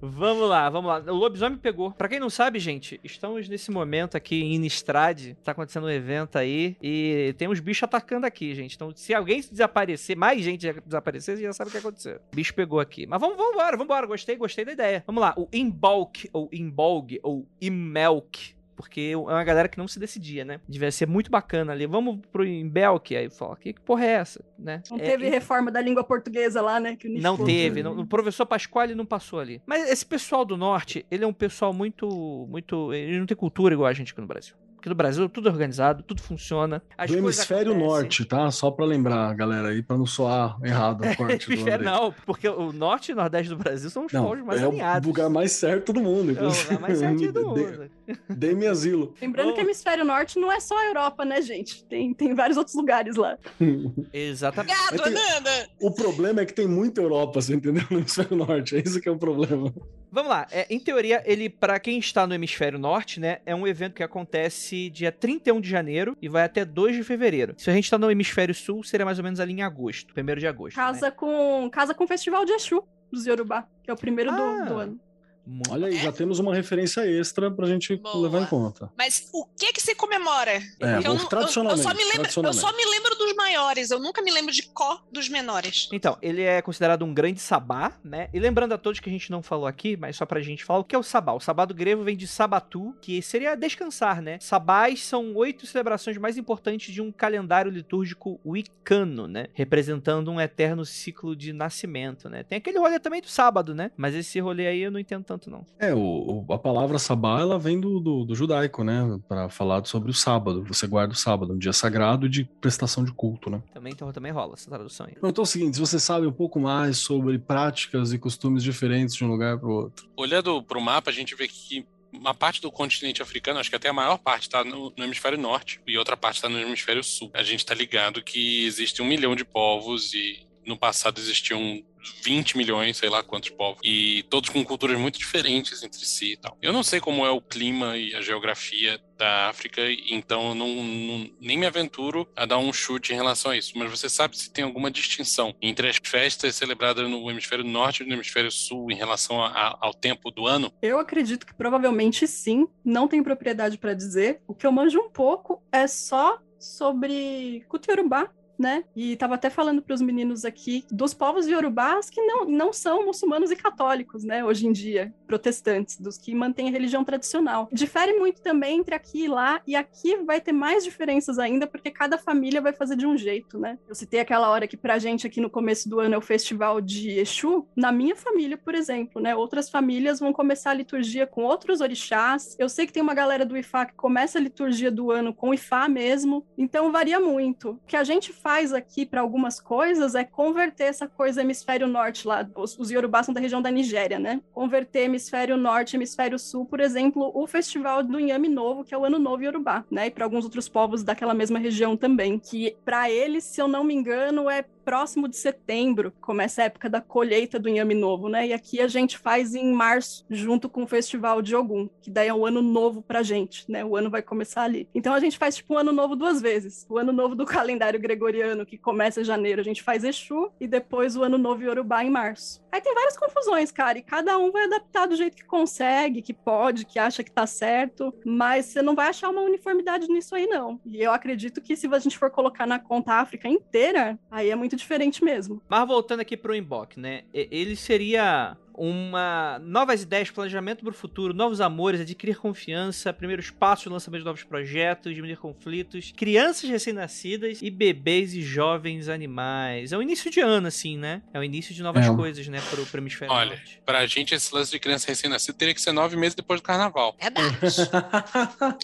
Vamos lá, vamos lá. O lobisomem pegou. Pra quem não sabe, gente, estamos nesse momento aqui em Innistrad. Tá acontecendo um evento aí e tem uns bichos atacando aqui, gente. Então, se alguém desaparecer, mais gente desaparecer, você já sabe o que aconteceu. O bicho pegou aqui. Mas vamos, vamos embora, vamos embora. Gostei, gostei da ideia. Vamos lá. O Imbolc, ou Imbolg, ou Imelk. Porque é uma galera que não se decidia, né? Devia ser muito bacana ali. Vamos pro Imbelk. Aí fala, que porra é essa? Né? Não É, teve reforma da língua portuguesa lá, né? Que o Nietzsche não teve. não- o professor Pasquale não passou ali. Mas esse pessoal do norte, ele é um pessoal muito. muito. Ele não tem cultura igual a gente aqui no Brasil. Aqui no Brasil, tudo é organizado, tudo funciona. As do hemisfério acontecem. norte, tá? Só pra lembrar, galera, aí, pra não soar errado o corte do Hemisfério André. não, porque o norte e o nordeste do Brasil são os Não, povos mais é o alinhados. lugar mais certo do mundo. É o lugar mais certinho do mundo. Dê-me asilo. Lembrando que hemisfério norte não é só a Europa, né, gente? Tem, tem vários outros lugares lá. Exatamente. Gado, tem- Nanda! O problema é que tem muita Europa, você entendeu? No hemisfério norte. É isso que é o problema. Vamos lá. É, em teoria, ele, pra quem está no hemisfério norte, né, é um evento que acontece dia 31 de janeiro e vai até 2 de fevereiro. Se a gente tá no hemisfério sul, seria mais ou menos ali em agosto, 1 de agosto. né? Casa com casa com o festival de Exu, dos Yorubá, que é o primeiro Ah. do, do ano. Muito. Olha aí, É? já temos uma referência extra pra gente Boa. levar em conta. Mas o que que se comemora? É, eu, bom, não- eu- eu tradicionalmente, só me lembro, eu tradicionalmente. só me lembro dos maiores, eu nunca me lembro de có dos menores. Então, ele é considerado um grande sabá, né? E lembrando a todos que a gente não falou aqui, mas só pra gente falar, o que é o sabá? O sabá do grego vem de sabatu, que seria descansar, né? Sabás são oito celebrações mais importantes de um calendário litúrgico wicano, né? Representando um eterno ciclo de nascimento, né? Tem aquele rolê também do sábado, né? Mas esse rolê aí eu não entendo tanto, não. É, o, o- a palavra sabá, ela vem do, do, do judaico, né? Pra falar sobre o sábado. Você guarda o sábado, um dia sagrado de prestação de culto, né? Também, então, também rola essa tradução aí. Então é o seguinte, se você sabe um pouco mais sobre práticas e costumes diferentes de um lugar para o outro. Olhando pro mapa, a gente vê que uma parte do continente africano, acho que até a maior parte está no, no hemisfério norte e outra parte está no hemisfério sul. A gente está ligado que existe um milhão de povos e no passado existiam 20 milhões, sei lá quantos povos, e todos com culturas muito diferentes entre si e tal. Eu não sei como é o clima e a geografia da África, então eu não, não- nem me aventuro a dar um chute em relação a isso. Mas você sabe se tem alguma distinção entre as festas celebradas no hemisfério norte e no hemisfério sul em relação a- a- ao tempo do ano? Eu acredito que provavelmente sim, não tenho propriedade para dizer. O que eu manjo um pouco é só sobre culto iorubá, né? E tava até falando para os meninos aqui dos povos iorubás que não, não são muçulmanos e católicos, né? Hoje em dia, protestantes, dos que mantêm a religião tradicional. Difere muito também entre aqui e lá, e aqui vai ter mais diferenças ainda, porque cada família vai fazer de um jeito, né? Eu citei aquela hora que pra gente aqui no começo do ano é o festival de Exu. Na minha família, por exemplo, né? Outras famílias vão começar a liturgia com outros orixás. Eu sei que tem uma galera do Ifá que começa a liturgia do ano com Ifá mesmo, então varia muito. O que a gente faz aqui para algumas coisas é converter essa coisa hemisfério norte lá. Os, os Yorubás são da região da Nigéria, né? Converter hemisfério norte, hemisfério sul, por exemplo, o festival do Inhame Novo, que é o Ano Novo Yorubá, né? E para alguns outros povos daquela mesma região também, que para eles, se eu não me engano, é próximo de setembro, começa a época da colheita do inhame novo, né? E aqui a gente faz em março, junto com o festival de Ogum, que daí é o ano novo pra gente, né? O ano vai começar ali. Então a gente faz tipo um ano novo duas vezes. O ano novo do calendário gregoriano, que começa em janeiro, a gente faz Exu, e depois o ano novo Yorubá em março. Aí tem várias confusões, cara, e cada um vai adaptar do jeito que consegue, que pode, que acha que tá certo, mas você não vai achar uma uniformidade nisso aí, não. E eu acredito que se a gente for colocar na conta a África inteira, aí é muito diferente mesmo. Mas voltando aqui pro inbox, né? Ele seria uma novas ideias, planejamento para o futuro, novos amores, adquirir confiança, primeiros passos, lançamento de novos projetos, diminuir conflitos, crianças recém-nascidas e bebês e jovens animais. É o início de ano, assim, né? É o início de novas É. coisas, né, pro, pro hemisfério Olha, norte. Pra gente, esse lance de criança recém-nascida teria que ser nove meses depois do carnaval. Verdade.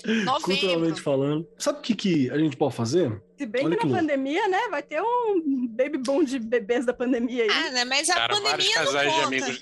Novembro. Culturalmente falando. Sabe o que, que a gente pode fazer? Se bem Olha que na pandemia, né, vai ter um baby boom de bebês da pandemia aí. Ah, né? Mas a Cara, vários pandemia não casais de conta. amigos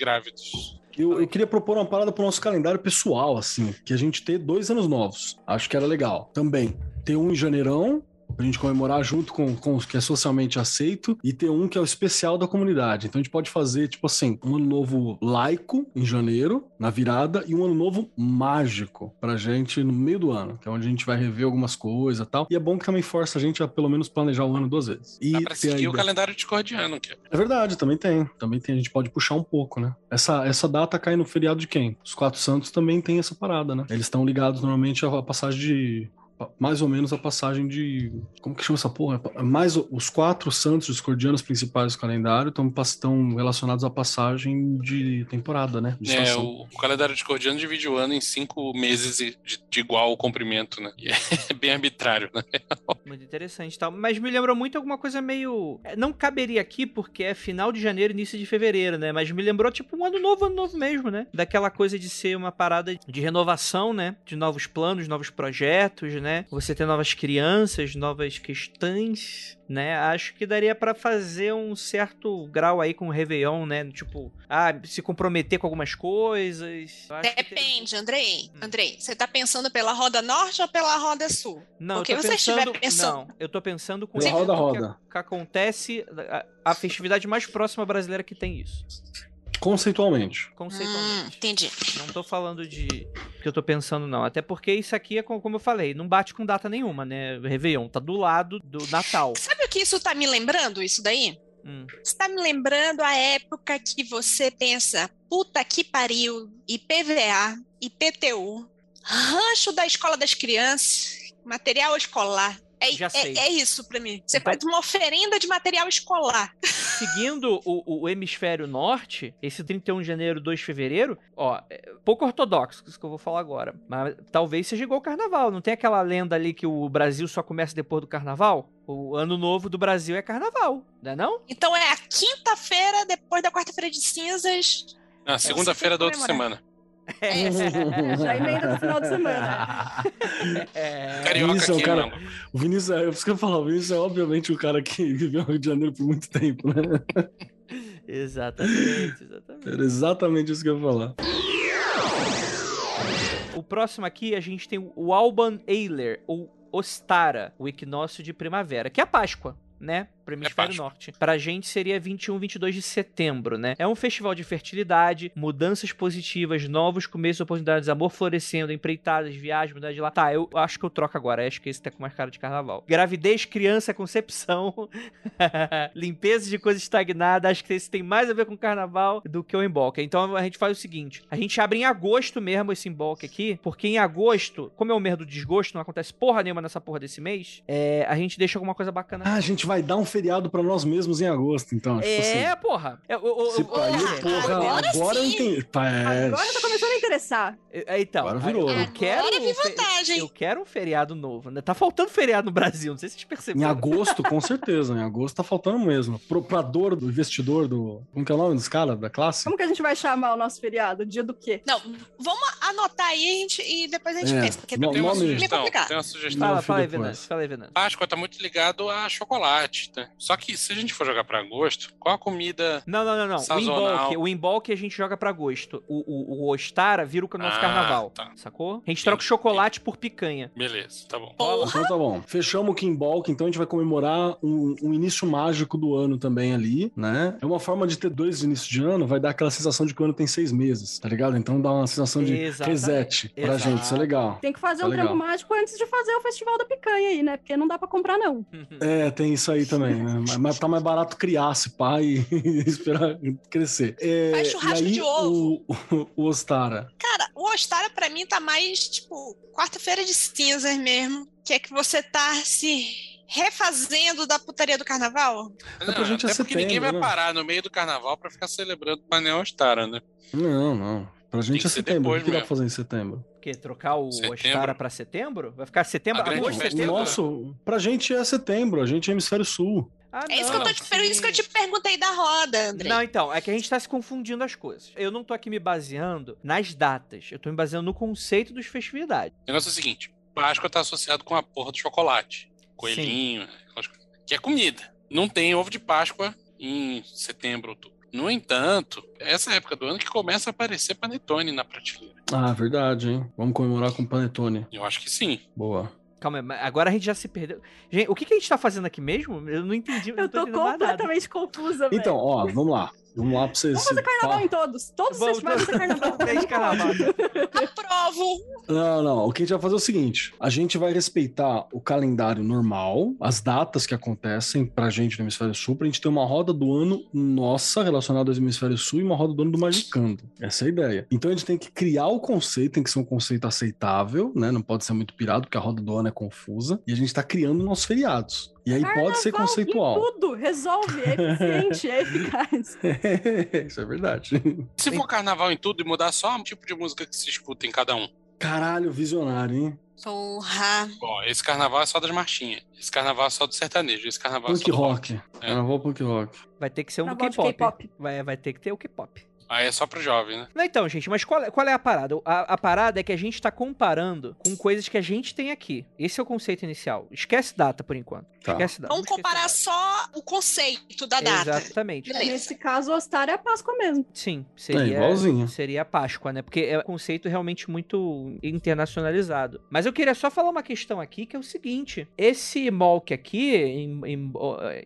Eu, eu queria propor uma parada pro nosso calendário pessoal, assim, que a gente ter dois anos novos. Acho que era legal. Também, ter um em janeirão, pra gente comemorar junto com, com o que é socialmente aceito, e ter um que é o especial da comunidade. Então a gente pode fazer, tipo assim, um ano novo laico em janeiro, na virada, e um ano novo mágico pra gente no meio do ano, que é onde a gente vai rever algumas coisas e tal. E é bom que também força a gente a pelo menos planejar o ano duas vezes. E Dá pra seguir o ideia- calendário discordiano, que é é verdade, também tem. Também tem, a gente pode puxar um pouco, né? Essa, essa data cai no feriado de quem? Os Quatro Santos também tem essa parada, né? Eles estão ligados normalmente à passagem de. Mais ou menos a passagem de. Como que chama essa porra? Mais o- os quatro santos discordianos principais do calendário estão, estão relacionados à passagem de temporada, né? De É, o, o calendário discordiano divide o ano em cinco meses de, de igual comprimento, né? E é bem arbitrário, né? Muito interessante tal. Mas me lembrou muito alguma coisa meio. é, Não caberia aqui porque é final de janeiro, início de fevereiro, né? Mas me lembrou tipo um ano novo, ano novo mesmo, né? Daquela coisa de ser uma parada de renovação, né? De novos planos, novos projetos, né? Você ter novas crianças, novas questões. Né, acho que daria pra fazer um certo grau aí com o Réveillon, né? Tipo, ah, se comprometer com algumas coisas. Que teria- Depende, Andrei. Hum. Andrei, você tá pensando pela roda norte ou pela roda sul? Não, Porque eu tô você estiver pensando, pensando- Não, eu tô pensando com roda, roda. Que, acontece, a, a festividade mais próxima brasileira que tem isso. Conceitualmente. Hum, Conceitualmente. entendi. Não tô falando de que eu tô pensando, não. Até porque isso aqui é, co- como eu falei, não bate com data nenhuma, né? Réveillon tá do lado do Natal. Sabe o que isso tá me lembrando, isso daí? Hum. Está me lembrando a época que você pensa, puta que pariu, IPVA, IPTU, rancho da escola das crianças, material escolar. É, Já é- sei. é isso pra mim. Você Então- faz uma oferenda de material escolar. Seguindo o, o hemisfério norte, esse 31 de janeiro, 2 de fevereiro, ó, é pouco ortodoxo, isso que eu vou falar agora. Mas talvez seja igual o carnaval. Não tem aquela lenda ali que o Brasil só começa depois do carnaval? O ano novo do Brasil é carnaval, não é não? Então é a quinta-feira, depois da quarta-feira de cinzas. Na segunda-feira da outra comemorar. Semana. Já emenda no final de semana. É, Carioca Isso, é o aqui, cara- mano. O Vinícius, é, é isso que eu ia falar, o Vinícius é obviamente o cara que viveu no Rio de Janeiro por muito tempo, né? exatamente, exatamente. Era exatamente isso que eu ia falar. O próximo aqui a gente tem o Alban Eiler, ou Ostara, o equinócio de primavera, que é a Páscoa. Né? Pro hemisfério Páscoa. norte. Pra gente seria 21, 22 de setembro, né? É um festival de fertilidade, mudanças positivas, novos começos, oportunidades, amor florescendo, empreitadas, viagens, mudar de lá. Tá, eu acho que eu troco agora. Acho que esse tá com mais cara de carnaval. Gravidez, criança, concepção, limpeza de coisa estagnada. Acho que esse tem mais a ver com carnaval do que o embolque. Então a gente faz o seguinte: a gente abre em agosto mesmo esse embolque aqui, porque em agosto, como é o mês do desgosto, não acontece porra nenhuma nessa porra desse mês, é, a gente deixa alguma coisa bacana. Ah, a gente vai dar um feriado pra nós mesmos em agosto, então. tipo é, assim. porra. É, Se agora agora eu entendi. Pá, é, Agora tá começando a interessar. É, Então, Agora virou, eu quero Agora vi um vantagem. Eu quero um feriado novo, né? Tá faltando feriado no Brasil, não sei se vocês Em perceberam. agosto, com certeza. Em agosto tá faltando mesmo. Pro, pra dor do investidor do. Como que é o nome dos caras da classe? Como que a gente vai chamar o nosso feriado? Dia do quê? Não, vamos anotar aí a gente, e depois a gente É, pensa, porque no- Tem uma é sugestão. Tem uma sugestão. Fala, fala aí. Venâncio. Fala aí, Venâncio. Páscoa tá muito ligado a chocolate, né? Só que se a gente for jogar pra agosto, qual a comida. Não, não, não, não. O Sazonal. embolque, o embolque a gente joga pra agosto. O, o, o Ostara vira o nosso Ah, carnaval. tá. Sacou? A gente troca o chocolate por picanha. Beleza, tá bom. Porra, Então tá bom. Fechamos o Kimbalk, então a gente vai comemorar um, um início mágico do ano também ali, né? É uma forma de ter dois inícios de ano, vai dar aquela sensação de que o ano tem seis meses, tá ligado? Então dá uma sensação de Exatamente. reset pra Exato. gente, isso é legal. Tem que fazer Tá um legal. trampo mágico antes de fazer o festival da picanha aí, né? Porque não dá pra comprar, não. É, tem isso aí também, né? Mas- Mas tá mais barato criar esse pai e esperar crescer. É, Faz e churrasco aí, de ovo. O, o Ostara. Cara, o Ostara pra mim tá mais, tipo, quarta-feira de cinzas mesmo. Que é que você tá se refazendo da putaria do carnaval. É pra gente até é porque ninguém vai né? parar no meio do carnaval pra ficar celebrando o Painel Ostara, né? Não, não. Pra gente é setembro. depois o que dá pra fazer em setembro? O quê? Trocar o. Ostara pra setembro? Vai ficar setembro? Agosto, setembro? nosso, pra gente é setembro, a gente é hemisfério sul. Ah, É isso que eu, tô não, te, per- isso que eu sim. te perguntei da roda, André. Não, então, é que a gente tá se confundindo as coisas. Eu não tô aqui me baseando nas datas. Eu tô me baseando no conceito dos festividades. O negócio é o seguinte: Páscoa tá associado com a porra do chocolate. Coelhinho, coisas. Que é comida. Não tem ovo de Páscoa em setembro, outubro. No entanto, essa é a época do ano que começa a aparecer panetone na prateleira. Ah, verdade, hein? Vamos comemorar com panetone. Eu acho que sim. Boa. Calma aí, mas agora a gente já se perdeu. Gente, o que, que a gente tá fazendo aqui mesmo? Eu não entendi. Eu não tô entendendo mais nada. completamente confusa, velho. Então, ó, vamos lá. Vamos lá pra vocês. Vamos fazer carnaval em todos. Todos os Vamos, festivais vão ter carnaval. Carnaval. Aprovo. Não, não. O que a gente vai fazer é o seguinte: a gente vai respeitar o calendário normal, as datas que acontecem pra gente no Hemisfério Sul, pra gente ter uma roda do ano nossa relacionada ao Hemisfério Sul e uma roda do ano do Magicando. Essa é a ideia. Então a gente tem que criar o conceito, tem que ser um conceito aceitável, né? Não pode ser muito pirado, porque a roda do ano é confusa. E a gente tá criando nossos feriados. E aí pode ser Carnaval em conceitual. Tudo, resolve, é eficiente, é eficaz. Isso é verdade. Se for carnaval em tudo e mudar só o tipo de música que se escuta em cada um. Caralho, visionário, hein? Porra. Ó, esse carnaval é só das marchinhas. Esse carnaval é só do sertanejo. Esse carnaval é só Punk do rock. rock. Carnaval punk rock. Vai ter que ser um do Carnaval. K-pop. Vai, vai ter que ter o K-pop. Aí é só pro jovem, né? Não, então, gente, mas qual, é- qual é a parada? A, a parada é que a gente tá comparando com coisas que a gente tem aqui. Esse é o conceito inicial. Esquece data por enquanto. Tá. Esquece data. Vamos comparar data. só o conceito da data. Exatamente. Beleza. Nesse caso, o Ostar é a Páscoa mesmo. Sim, seria, igualzinho. seria a Páscoa, né? Porque é um conceito realmente muito internacionalizado. Mas eu queria só falar uma questão aqui, que é o seguinte. Esse Molk aqui, em, em,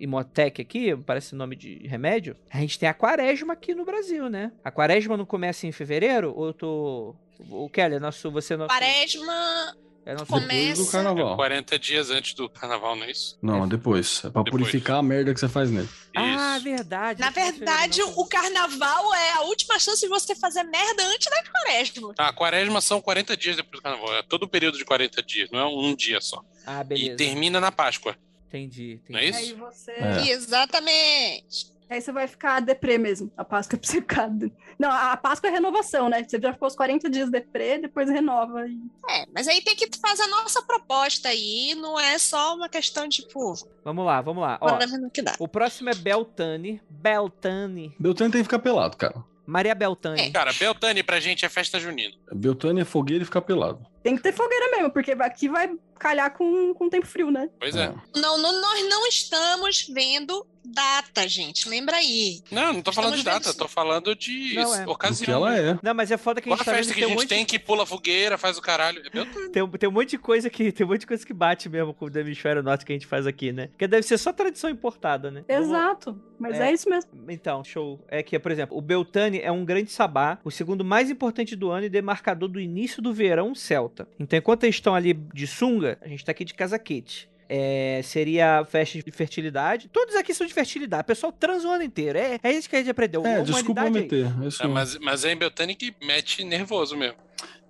Imotec aqui, parece nome de remédio, a gente tem a quaresma aqui no Brasil, né? A quaresma não começa em fevereiro? Ou eu tô... O Kelly, nosso, você é nosso... Quaresma É nosso Depois do Começa- carnaval. 40 dias antes do carnaval, não é isso? Não, depois. É pra Depois. purificar a merda que você faz nele. Ah, Isso. verdade. Na verdade, o carnaval é a última chance de você fazer merda antes da quaresma. Ah, a quaresma são 40 dias depois do carnaval. É todo o período de 40 dias, não é um dia só. Ah, E beleza. termina na Páscoa. Entendi, entendi. Não é isso? Aí você. É. Exatamente. Aí você vai ficar deprê mesmo. A Páscoa é pra você ficar. Não, a Páscoa é renovação, né? Você já ficou os 40 dias deprê, depois renova. E... É, mas aí tem que fazer a nossa proposta aí, não é só uma questão de, tipo, Vamos lá, vamos lá. Ó, bora ver no que dá. o próximo é Beltane. Beltane. Beltane tem que ficar pelado, cara. Maria Beltane. É. Cara, Beltane pra gente é festa junina. Beltane é fogueira e ficar pelado. Tem que ter fogueira mesmo, porque aqui vai calhar com, com tempo frio, né? Pois é. Não, não, nós não estamos vendo data, gente. Lembra aí. Não, não tô falando de Estamos data, vendo- tô falando de Não, é. Ocasião. que ela é. Não, mas é foda que a Qual gente a tá festa que a um, gente monte, tem que pula fogueira, faz o caralho? É tem, um- tem um monte de coisa que tem um monte de coisa que bate mesmo com o do hemisfério norte que a gente faz aqui, né? Porque deve ser só tradição importada, né? Exato. Mas É. é. isso mesmo. Então, show. É que, por exemplo, o Beltane é um grande sabá, o segundo mais importante do ano e demarcador do início do verão celta. Então, enquanto eles estão ali de sunga, a gente tá aqui de casaquete. É, seria a festa de fertilidade. Todos aqui são de fertilidade. O pessoal transa o ano inteiro. É, é isso que a gente aprendeu. É, desculpa é meter. É É, mas, mas é em Beltane que mete nervoso mesmo.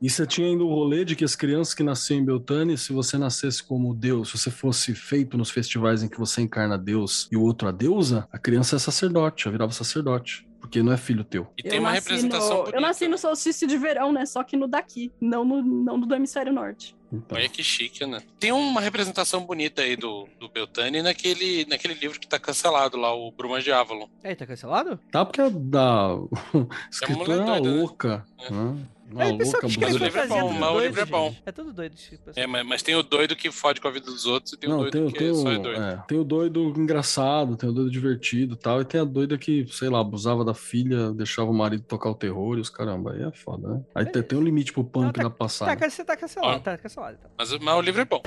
E você tinha ainda o rolê de que as crianças que nasciam em Beltane, se você nascesse como Deus, se você fosse feito nos festivais em que você encarna Deus e o outro a deusa, a criança é sacerdote, já virava sacerdote. Porque não é filho teu. E Eu tem uma nasci representação no- bonita. Eu nasci no solstício de verão, né? Só que no daqui, não no, não no do hemisfério norte. Então, Olha que chique, né? Tem uma representação bonita aí do, do Beltane naquele, naquele livro que tá cancelado lá, o Brumas de Avalon. Aí, tá cancelado? Tá porque a da escritora é uma doida, né? louca. né? Uma É, o louca que Mas o livro é bom, mas o livro é bom. É tudo doido. pessoal. É, mas, mas tem o doido que fode com a vida dos outros e tem o Não, doido tem, o- que tem, é o, só é doido. é, tem o doido engraçado, tem o doido divertido e tal, e tem a doida que, sei lá, abusava da filha, deixava o marido tocar o terror e os caramba, aí é foda, né? Aí tem, tem um limite pro pano Não, dá pra passar. Tá, você tá cancelado, Ó. tá cancelado. Então. Mas, mas o livro é bom.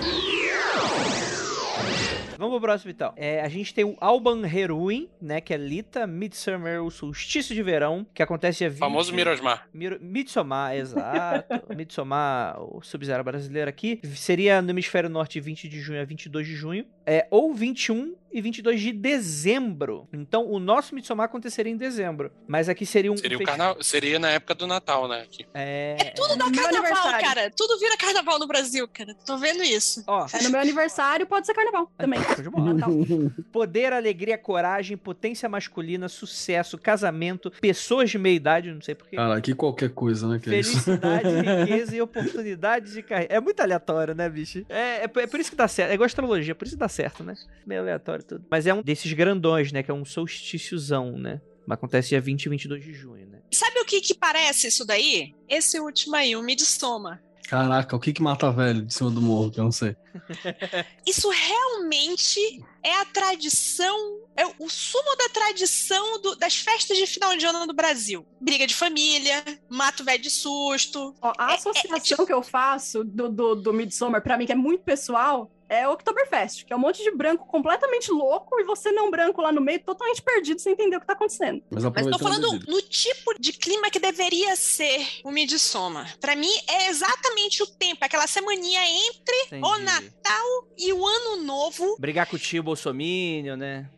Vamos pro próximo então. É, a gente tem o Alban Heruin, né? Que é Lita, Midsummer, o solstício de verão, que acontece dia 20... O famoso Mirosmar. Miro- Midsommar, exato. Midsommar, o Sub-Zero brasileiro aqui. Seria no hemisfério norte 20 de junho a 22 de junho. É, ou 21 e 22 de dezembro. Então, o nosso Midsommar aconteceria em dezembro. Mas aqui seria um... Seria, o festi- carna... Seria na época do Natal, né? Aqui. É... Tudo dá no meu carnaval, cara. Tudo vira carnaval no Brasil, cara. Tô vendo isso. Ó, É no meu aniversário, pode ser carnaval também. show de bola. Poder, alegria, coragem, potência masculina, sucesso, casamento, pessoas de meia idade, não sei porquê. Cara, aqui qualquer coisa, né? Que é isso. Felicidade, riqueza e oportunidades de carreira. É muito aleatório, né, bicho? É, é, por- é por isso que dá certo. É igual astrologia, por isso que dá certo, né? Meio aleatório tudo. Mas é um desses grandões, né? Que é um solstíciozão, né? Acontece dia 20 e 22 de junho, né? Sabe o que que parece isso daí? Esse último aí, o Midsommar. Caraca, o que que mata velho de cima do morro, que eu não sei. Isso realmente é a tradição, é o sumo da tradição do- das festas de final de ano no Brasil. Briga de família, mato velho de susto. Ó, a associação que eu faço do, do, do Midsommar, pra mim, que é muito pessoal, é o Oktoberfest, que é um monte de branco completamente louco e você não branco lá no meio, totalmente perdido, sem entender o que tá acontecendo. Mas Mas tô falando bebida. no tipo de clima que deveria ser o Midsommar. Pra mim, é exatamente o tempo, aquela semaninha entre o Entendi. Natal e o Ano Novo. Brigar com o tio Bolsomínio, né?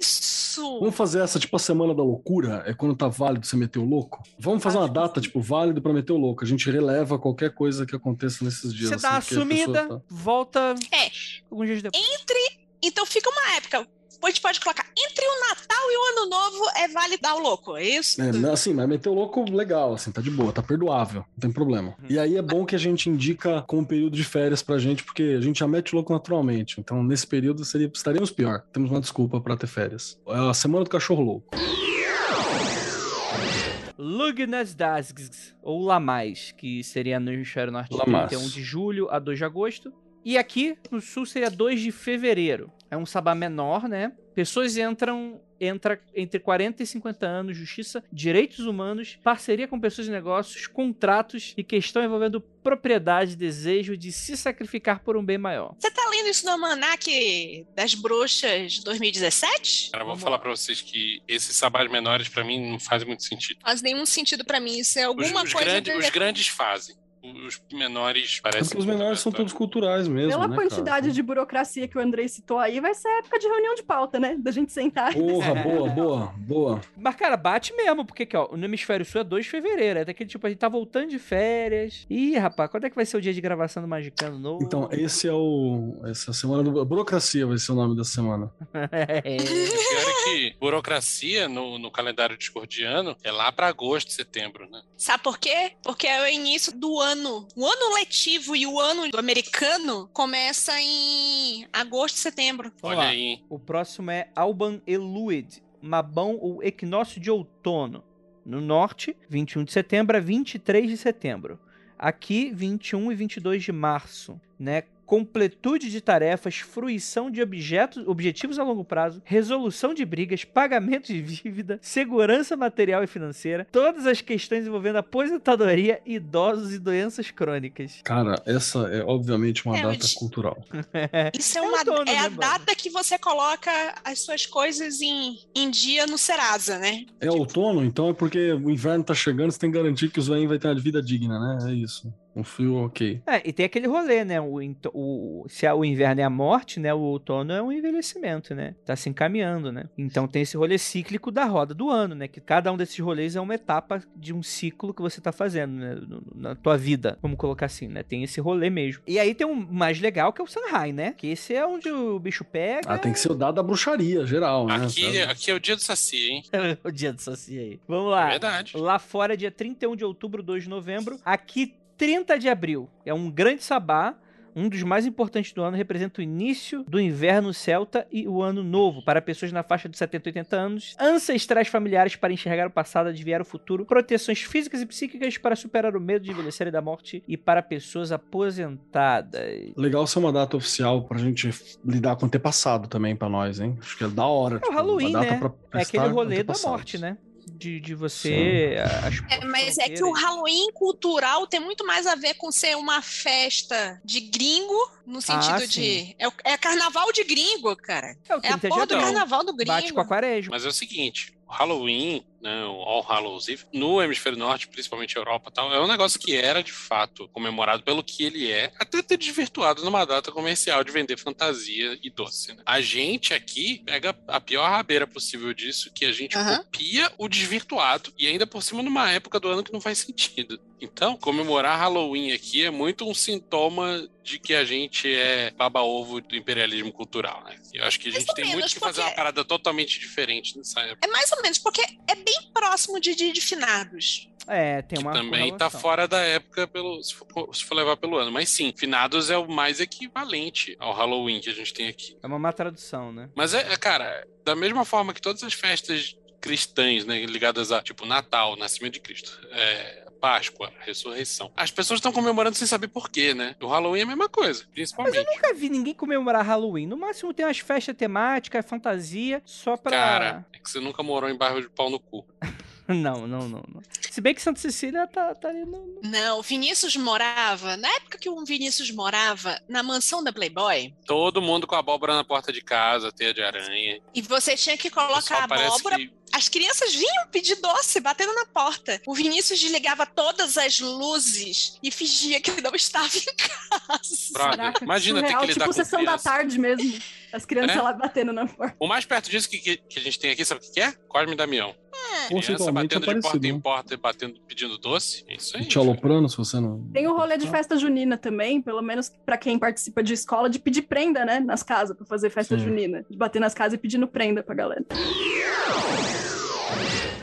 Isso! Vamos fazer essa, tipo, a semana da loucura? É quando tá válido você meter o louco? Vamos fazer uma Acho que data, tipo, válido pra meter o louco. A gente releva qualquer coisa que aconteça nesses dias. Você dá uma assim, porque a sumida, tá- volta. É. Alguns dias depois. Então fica uma época. A gente pode colocar entre o Natal e o Ano Novo é válido dar o louco, é isso? É, não, assim, mas meter o louco legal, assim, tá de boa, tá perdoável, não tem problema. Uhum. E aí é bom que a gente indica como período de férias pra gente, porque a gente já mete o louco naturalmente. Então, nesse período, seria, estaríamos pior. Temos uma desculpa pra ter férias. É a semana do cachorro louco. Lugnesdags, ou Lamais, que seria no hemisfério norte de Lamás. 31 de julho a 2 de agosto. E aqui no sul seria 2 de fevereiro. É um sabá menor, né? Pessoas entram entra entre 40 e 50 anos, justiça, direitos humanos, parceria com pessoas e negócios, contratos e questão envolvendo propriedade, desejo de se sacrificar por um bem maior. Você tá lendo isso no Almanac das Bruxas de 2017? Cara, eu vou Vamos falar pra vocês que esses sabás menores, pra mim, não fazem muito sentido. Faz nenhum sentido pra mim. Isso é Os, alguma os coisa. grandes, de- os grandes fazem. Os menores parecem. porque os menores são todos culturais mesmo. Pela né, quantidade cara? de burocracia que o Andrei citou aí, vai ser época de reunião de pauta, né? Da gente sentar. Porra, boa, boa, boa. Mas, cara, bate mesmo, porque aqui, ó, no hemisfério sul é 2 de fevereiro. É daquele tipo, a gente tá voltando de férias. Ih, rapaz, quando é que vai ser o dia de gravação do Magicano novo? Então, esse é o. Essa semana do. Burocracia vai ser o nome da semana. É. O pior é que burocracia no, no calendário discordiano é lá pra agosto, setembro, né? Sabe por quê? Porque é o início do ano. O ano letivo e o ano do americano começa em agosto e setembro. Olha lá. aí? O próximo é Alban Eluid, Mabão ou Equinócio de Outono. No norte, 21 de setembro a 23 de setembro. Aqui, 21 e 22 de março, né? Completude de tarefas, fruição de objetos, objetivos a longo prazo, resolução de brigas, pagamento de dívida, segurança material e financeira, todas as questões envolvendo aposentadoria, idosos e doenças crônicas. Cara, essa é obviamente uma É, data mas- cultural. Isso é, É uma, outono, é né, a mano? data que você coloca as suas coisas em, em dia no Serasa, né? É outono, então é porque o inverno tá chegando, você tem que garantir que os velhinhos vão ter uma vida digna, né? É isso. Um frio ok. É, e tem aquele rolê, né? O, o- se o inverno é a morte, né? O outono é um envelhecimento, né? Tá se encaminhando, né? Então tem esse rolê cíclico da roda do ano, né? Que cada um desses rolês é uma etapa de um ciclo que você tá fazendo, né? Na tua vida, vamos colocar assim, né? Tem esse rolê mesmo. E aí tem um mais legal que é o Sanhai, né? Que esse é onde o bicho pega. Ah, tem que ser o dado da bruxaria geral, né? Aqui, aqui é o dia do Saci, hein? o dia do Saci aí. Vamos É lá. verdade. Lá fora, dia 31 de outubro, 2 de novembro. Aqui, 30 de abril. É um grande sabá. Um dos mais importantes do ano representa o início do inverno celta e o ano novo. Para pessoas na faixa de 70 e 80 anos, ancestrais familiares para enxergar o passado, adivinhar o futuro, proteções físicas e psíquicas para superar o medo de envelhecer e da morte e para pessoas aposentadas. Legal ser uma data oficial pra gente lidar com o antepassado também pra nós, hein? Acho que é da hora. É o Halloween, né? É aquele rolê da morte, né? De, de você. as É, mas é que o. Halloween cultural tem muito mais a ver com ser uma festa de gringo, no sentido Ah, de. É, é carnaval de gringo, cara. É o É a 30 de porra do carnaval do gringo. Bate com a quaresma. Mas é o seguinte, o Halloween, né, o All Hallows Eve, no hemisfério norte, principalmente Europa tal, é um negócio que era, de fato, comemorado pelo que ele é, até ter desvirtuado numa data comercial de vender fantasia e doce. né? A gente aqui pega a pior rabeira possível disso, que a gente Aham. copia o desvirtuado, e ainda por cima numa época do ano que não faz sentido. Então, comemorar Halloween aqui é muito um sintoma de que a gente é baba-ovo do imperialismo cultural, né? Eu acho que a gente tem muito que fazer uma parada totalmente diferente nessa época. É mais ou menos, porque é bem próximo de Dia de Finados. É, tem que uma também tá correlação. fora da época pelo, se, for, se for levar pelo ano. Mas sim, finados é o mais equivalente ao Halloween que a gente tem aqui. É uma má tradução, né? Mas é, é, cara, da mesma forma que todas as festas cristãs, né, ligadas a tipo Natal, Nascimento de Cristo, é, Páscoa, Ressurreição, as pessoas estão comemorando sem saber porquê, né? O Halloween é a mesma coisa, principalmente. Nunca vi ninguém comemorar Halloween. No máximo tem umas festas temáticas, fantasia, só pra. Cara, é que você nunca morou em bairro de pau no cu. Não, não, não, não. Se bem que Santa Cecília tá, tá ali no. Não, o Vinícius morava, na época que o Vinícius morava na mansão da Playboy, Todo mundo com a abóbora na porta de casa, teia de aranha. e você tinha que colocar a abóbora que As crianças vinham pedir doce, batendo na porta. O Vinícius desligava todas as luzes e fingia que não estava em casa. Caraca, imagina ter surreal, que lidar tipo com sessão da criança. tarde mesmo. As crianças É? lá batendo na porta. O mais perto disso que, que, que a gente tem aqui, sabe o que é? Cosme e Damião. Criança Conceitualmente é batendo de porta em né? porta e batendo, pedindo doce. É isso aí. Te aloprando, se você não. Tem o rolê de festa junina também, pelo menos pra quem participa de escola, de pedir prenda, né? Nas casas, pra fazer festa Sim. junina. De bater nas casas e pedindo prenda pra galera.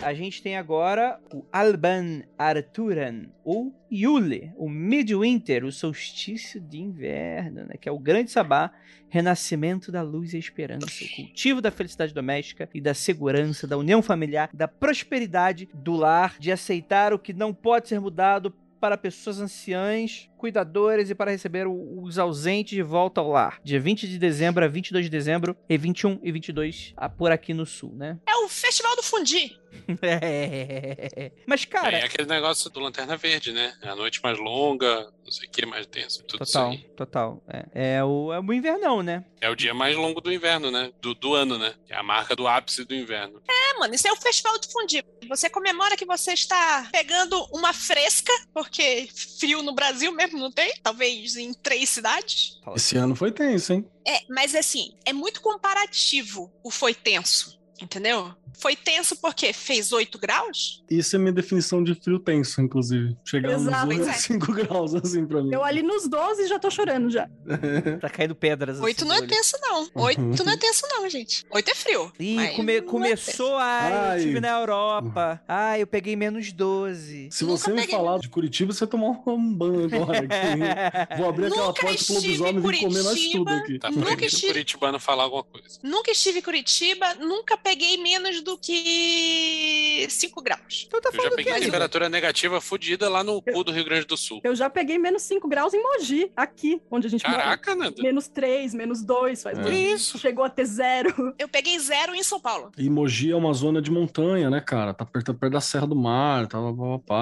A gente tem agora o Alban Arturan, ou Yule, o Midwinter, o solstício de inverno, né? Que é o grande sabá, renascimento da luz e esperança, o cultivo da felicidade doméstica e da segurança, da união familiar, da prosperidade do lar, de aceitar o que não pode ser mudado para pessoas anciãs, cuidadoras e para receber os ausentes de volta ao lar. Dia 20 de dezembro a 22 de dezembro e 21 e 22 ah, por aqui no sul, né? É o Festival do Fundi. É. Mas, cara. É aquele negócio do Lanterna Verde, né? É a noite mais longa, não sei o que, mais denso. Tudo Total, isso aí. total. É, é o, é o invernão, né? É o dia mais longo do inverno, né? Do, do ano, né? É a marca do ápice do inverno. É, mano, isso é o festival do fundi. Você comemora que você está pegando uma fresca, porque frio no Brasil mesmo não tem, talvez em três cidades. Esse ano foi tenso, hein? É, mas assim, é muito comparativo o foi tenso, entendeu? Foi tenso porque fez 8 graus? Isso é minha definição de frio tenso, inclusive. Chegar Exato, nos pois é. 5 graus, assim, pra mim. Eu ali nos 12 já tô chorando já. Tá caindo pedras. 8 assim, não é olho. tenso, não. 8 não é tenso, não, gente. 8 é frio. Ih, come- é começou a. Ai. Eu tive na Europa. Ai, eu peguei menos 12. Se Nunca você me peguei- falar de Curitiba, você tomar um banho agora. aqui. Vou abrir aquela Nunca porta pro estive lobisomem e vir comer nós tudo aqui. Tá Nunca proibido estive- Curitibano falar alguma coisa. Nunca estive em Curitiba, nunca peguei menos do que 5 graus. Então tá Eu já peguei amigo? temperatura negativa fodida lá no cu do Rio Grande do Sul. Eu já peguei menos 5 graus em Mogi, aqui, onde a gente mora. Caraca, Nanda. Menos 3, menos 2, faz É. dois Que isso? Chegou a ter zero. Eu peguei zero em São Paulo. E Mogi é uma zona de montanha, né, cara? Tá perto, perto da Serra do Mar, tá,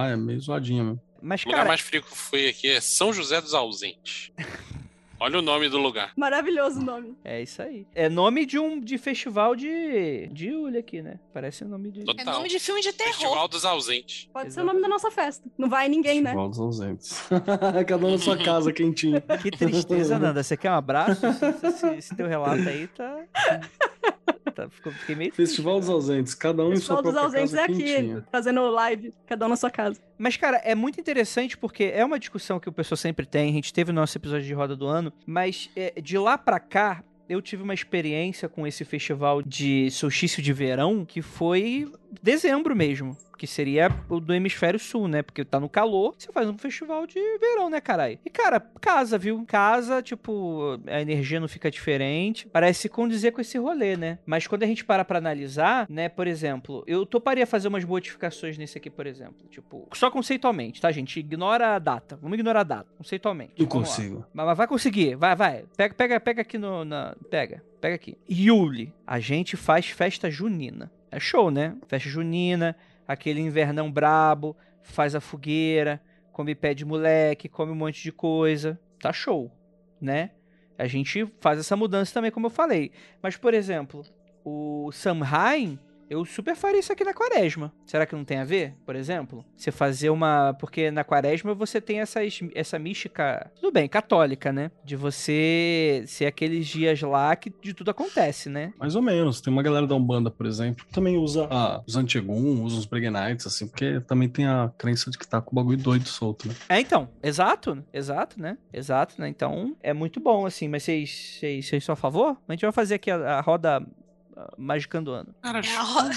é meio zoadinha mesmo. Mas, O lugar cara, mais frio que eu fui aqui é São José dos Ausentes. Olha o nome do lugar. Maravilhoso o nome. é isso aí. É nome de um de festival de. de Uli aqui, né? Parece o nome de. É Total. nome de filme de terror. Festival dos Ausentes. Pode ser o nome da nossa festa. Não vai ninguém, né? Festival dos ausentes. Cada um na sua casa, quentinho. Que tristeza, Nanda. Você quer um abraço? Esse, esse- esse teu relato aí tá. tá fiquei meio triste, Festival dos cara. ausentes, cada um em sua Festival dos própria ausentes casa, é aqui, quentinho. fazendo live, cada um na sua casa. Mas, cara, é muito interessante porque é uma discussão que o pessoal sempre tem. A gente teve no nosso episódio de Roda do Ano, mas é, de lá pra cá. Eu tive uma experiência com esse festival de solstício de verão que foi dezembro mesmo. Que seria o do hemisfério sul, né? Porque tá no calor, você faz um festival de verão, né, caralho? E, cara, casa, viu? Casa, tipo, a energia não fica diferente. Parece condizer com esse rolê, né? Mas quando a gente para pra analisar, né, por exemplo, eu toparia fazer umas modificações nesse aqui, por exemplo. Tipo, só conceitualmente, tá, gente? Ignora a data. Vamos ignorar a data, conceitualmente. Não Vamos consigo. Mas, mas vai conseguir, vai, vai. Pega, pega, pega aqui no. Na, pega, pega aqui. Yuli, a gente faz festa junina. É show, né? Festa junina, aquele invernão brabo, faz a fogueira, come pé de moleque, come um monte de coisa. Tá show, né? A gente faz essa mudança também, como eu falei. Mas, por exemplo, o Samhain, eu super faria isso aqui na quaresma. Será que não tem a ver, por exemplo? Você fazer uma. Porque na quaresma você tem essas, essa mística. Tudo bem, católica, né? De você ser aqueles dias lá que de tudo acontece, né? Mais ou menos. Tem uma galera da Umbanda, por exemplo, que também usa ah, os Antigum, usa os Breguenites, assim, porque também tem a crença de que tá com o bagulho doido solto, né? É, então, exato, exato, né? Exato, né? Então, é muito bom, assim, mas vocês, vocês, vocês são a favor? A gente vai fazer aqui a, a roda magicando ano. Cara, É a roda.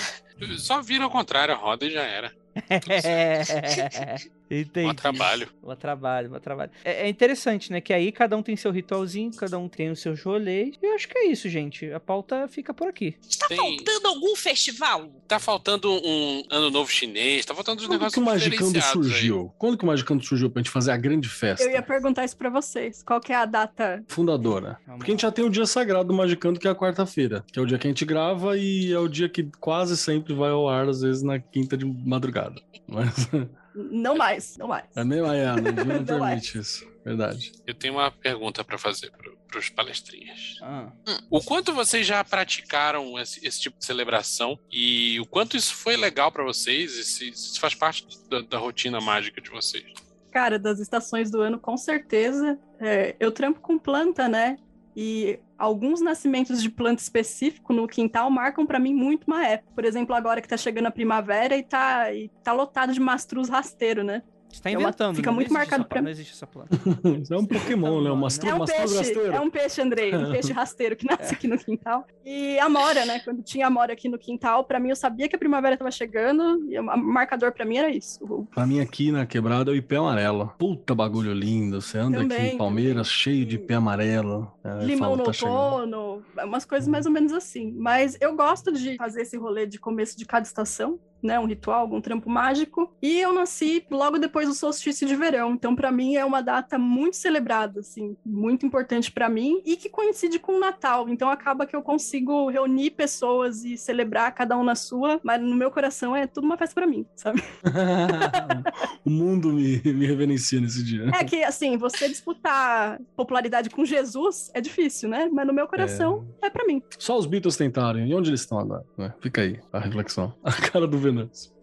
só vira ao contrário a roda e já era. Entendi. Bom trabalho. Bom trabalho, bom trabalho. É, é interessante, né? Que aí cada um tem seu ritualzinho, cada um tem os seus rolês. E eu acho que é isso, gente. A pauta fica por aqui. Está Tem- faltando algum festival? Tá faltando um ano novo chinês, tá faltando uns Quando que negócios o Magicando diferenciados aí. surgiu? Quando que o Magicando surgiu pra gente fazer a grande festa? Eu ia perguntar isso pra vocês. Qual que é a data? Fundadora. Vamos Porque a gente já tem o dia sagrado do Magicando, que é a quarta-feira. Que é o dia que a gente grava e é o dia que quase sempre vai ao ar, às vezes na quinta de madrugada. Mas Não mais, não mais. é meio Ana, não Não permite isso. Verdade. Eu tenho uma pergunta pra fazer pro, pros palestrinhas. Ah. O quanto vocês já praticaram esse, esse tipo de celebração e o quanto isso foi legal pra vocês e se, se isso faz parte da, da rotina mágica de vocês? Cara, das estações do ano, com certeza. É, eu trampo com planta, né? E alguns nascimentos de planta específico no quintal marcam pra mim muito uma época. Por exemplo, agora que tá chegando a primavera e tá, e tá lotado de mastruz rasteiro, né? Você tá É uma- inventando, fica muito marcado pra. Não existe essa planta. Isso é um Pokémon, né? Um Mastro, É um peixe, rasteiro. é um peixe, Andrei, um peixe rasteiro que nasce aqui no quintal. E a Mora, né? Quando tinha a Mora aqui no quintal, pra mim eu sabia que a primavera tava chegando e o marcador pra mim era isso. O- Pra mim aqui na quebrada é o ipê amarelo. Puta bagulho lindo. Você anda aqui Também, em Palmeiras também. cheio de ipê amarelo. É, Limão falo, no tá outono? É umas coisas mais ou menos assim. Mas eu gosto de fazer esse rolê de começo de cada estação, né, um ritual, algum trampo mágico. E eu nasci logo depois do solstício de verão, então para mim é uma data muito celebrada, assim, muito importante para mim e que coincide com o Natal. Então acaba que eu consigo reunir pessoas e celebrar cada um na sua, mas no meu coração é tudo uma festa para mim, sabe? o mundo me, me reverencia nesse dia. É que assim, você disputar popularidade com Jesus é difícil, né? Mas no meu coração é, é para mim. Só os Beatles tentaram. E onde eles estão agora? Né? Fica aí a reflexão. A cara do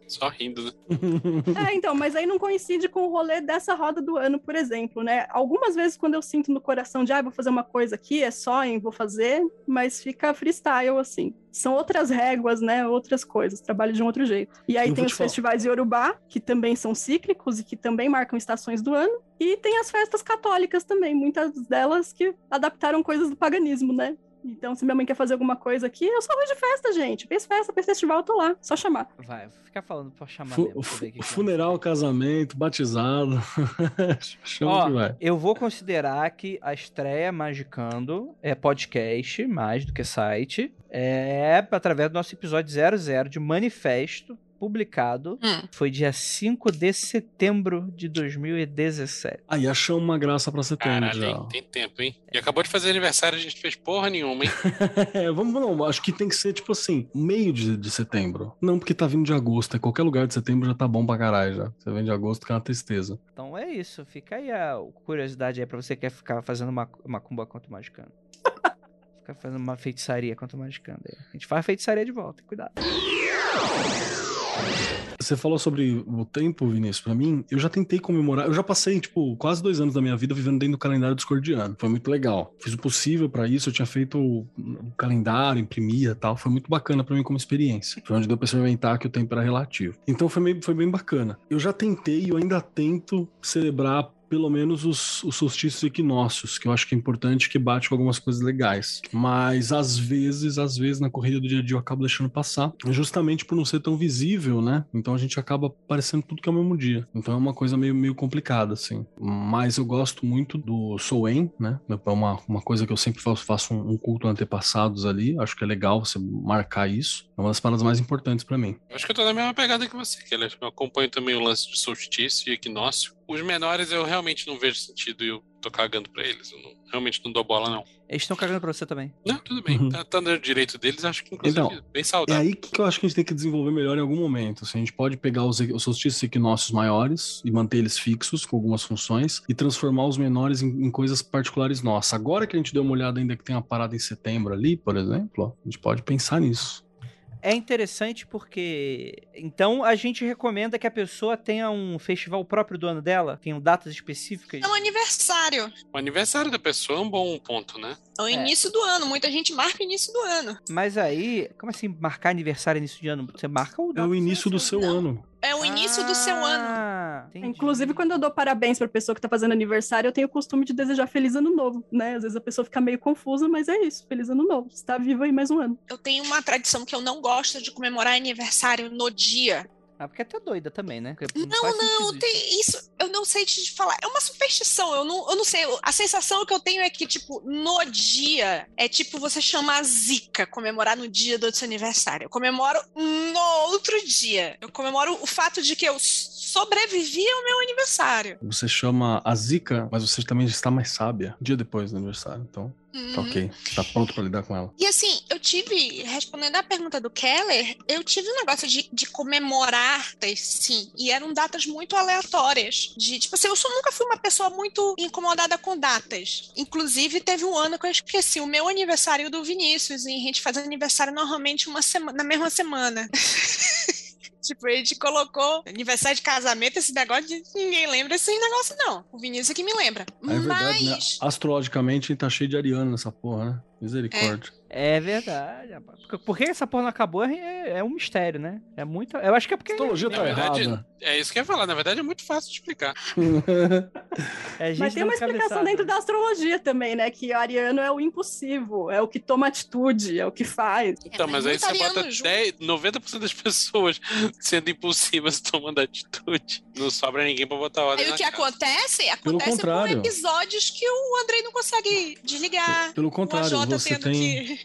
Só rindo, né? é, então, mas aí não coincide com o rolê dessa roda do ano, por exemplo, né? Algumas vezes quando eu sinto no coração de, ah, vou fazer uma coisa aqui, é só, hein, vou fazer, mas fica freestyle, assim. São outras réguas, né? Outras coisas, trabalho de um outro jeito. E aí eu tem os festivais Yorubá, que também são cíclicos e que também marcam estações do ano. E tem as festas católicas também, muitas delas que adaptaram coisas do paganismo, né? Então, se minha mãe quer fazer alguma coisa aqui, eu só vou de festa, gente. Fez festa, fez festival, eu tô lá. Só chamar. Vai, ficar falando pra chamar Fu mesmo. funeral, casamento, batizado. Chama Ó, que vai. Eu vou considerar que a estreia Magicando é podcast, mais do que site. É através do nosso episódio 00 de Manifesto publicado hum. foi dia 5 de setembro de 2017. Aí achamos uma graça pra setembro Caralho, já. Tem, tem tempo, hein? E acabou de fazer aniversário, a gente fez porra nenhuma, hein? é, vamos não, acho que tem que ser tipo assim, meio de, de setembro. Não porque tá vindo de agosto, é qualquer lugar de setembro já tá bom pra caralho já. Você vem de agosto que é uma tristeza. Então é isso, fica aí a curiosidade aí pra você que quer ficar fazendo uma macumba contra o magicano. ficar fazendo uma feitiçaria contra o magicano. A gente faz feitiçaria de volta, cuidado. Você falou sobre o tempo, Vinícius. Para mim, eu já tentei comemorar. Eu já passei, tipo, quase dois anos da minha vida vivendo dentro do calendário discordiano. Foi muito legal. Fiz o possível para isso. Eu tinha feito o calendário, imprimia tal. Foi muito bacana para mim como experiência. Foi onde deu pra experimentar que o tempo era relativo. Então foi, meio, foi bem bacana. Eu já tentei eu ainda tento celebrar pelo menos os, os solstícios equinócios, que eu acho que é importante, que bate com algumas coisas legais. Mas às vezes, às vezes, na corrida do dia a dia eu acabo deixando passar, justamente por não ser tão visível, né? Então a gente acaba aparecendo tudo que é o mesmo dia. Então é uma coisa meio, meio complicada, assim. Mas eu gosto muito do Soen, né? É uma, uma coisa que eu sempre faço, faço um, um culto antepassados ali. Acho que é legal você marcar isso. É uma das paradas mais importantes para mim. Acho que eu tô na mesma pegada que você, que eu acompanho também o lance de solstício e equinócio. Os menores eu realmente não vejo sentido e eu tô cagando pra eles. Eu não, realmente não dou bola, não. Eles estão cagando pra você também. Não, tudo bem. Uhum. Tá, tá no direito deles, acho que inclusive então, bem saudável. É aí que eu acho que a gente tem que desenvolver melhor em algum momento. Assim, a gente pode pegar os, os solstícios equinócios maiores e manter eles fixos com algumas funções e transformar os menores em, em, coisas particulares nossas. Agora que a gente deu uma olhada ainda que tem uma parada em setembro ali, por exemplo, ó, a gente pode pensar nisso é interessante porque. Então a gente recomenda que a pessoa tenha um festival próprio do ano dela, tenham datas específicas. É um aniversário. O aniversário da pessoa é um bom ponto, né? É o início é. do ano. Muita gente marca o início do ano. Mas aí, como assim marcar aniversário início de ano? Você marca o. É o início do seu Não. ano. É o início ah, do seu ano. Ah, entendi. Inclusive, quando eu dou parabéns pra pessoa que tá fazendo aniversário, eu tenho o costume de desejar feliz ano novo, né? Às vezes a pessoa fica meio confusa, mas é isso. Feliz ano novo. Você tá vivo aí mais um ano. Eu tenho uma tradição que eu não gosto de comemorar aniversário no dia. Ah, porque é até doida também, né? Não, não, não tem isso. Eu não sei te falar. É uma superstição. Eu não, eu não sei. A sensação que eu tenho é que, tipo, no dia é tipo você chamar a zica, comemorar no dia do seu aniversário. Eu comemoro no outro dia. Eu comemoro o fato de que eu sobrevivi ao meu aniversário. Você chama a zica, mas você também está mais sábia. Dia depois do aniversário, então. Uhum. Tá ok. Tá pronto para lidar com ela. E assim, eu tive, respondendo a pergunta do Keller, eu tive um negócio de, de comemorar, sim. E eram datas muito aleatórias. De, tipo assim, eu só nunca fui uma pessoa muito incomodada com datas. Inclusive, teve um ano que eu esqueci o meu aniversário do Vinícius. E a gente faz aniversário normalmente uma semana, na mesma semana. Tipo, a gente colocou aniversário de casamento, esse negócio de ninguém lembra esse negócio, não. O Vinícius é que me lembra. É verdade, né? Astrologicamente, a tá cheio de Ariana nessa porra, né? Misericórdia. É. É verdade, rapaz. Por- que essa porra não acabou é, é um mistério, né? É muito. Eu acho que é porque. Astrologia Na tá verdade, errada. é isso que eu ia falar. Na verdade, é muito fácil de explicar. É gente Mas tem uma explicação cabeçada. dentro da astrologia também, né? Que ariano é o impulsivo, é o que toma atitude, é o que faz. Então, mas aí você bota ariano junto. 10, 90% das pessoas sendo impulsivas tomando atitude. Não sobra ninguém pra botar ordem Aí na o que casa. acontece? Acontece com episódios que o Andrei não consegue desligar. Pelo o contrário, AJ você tendo tem. que.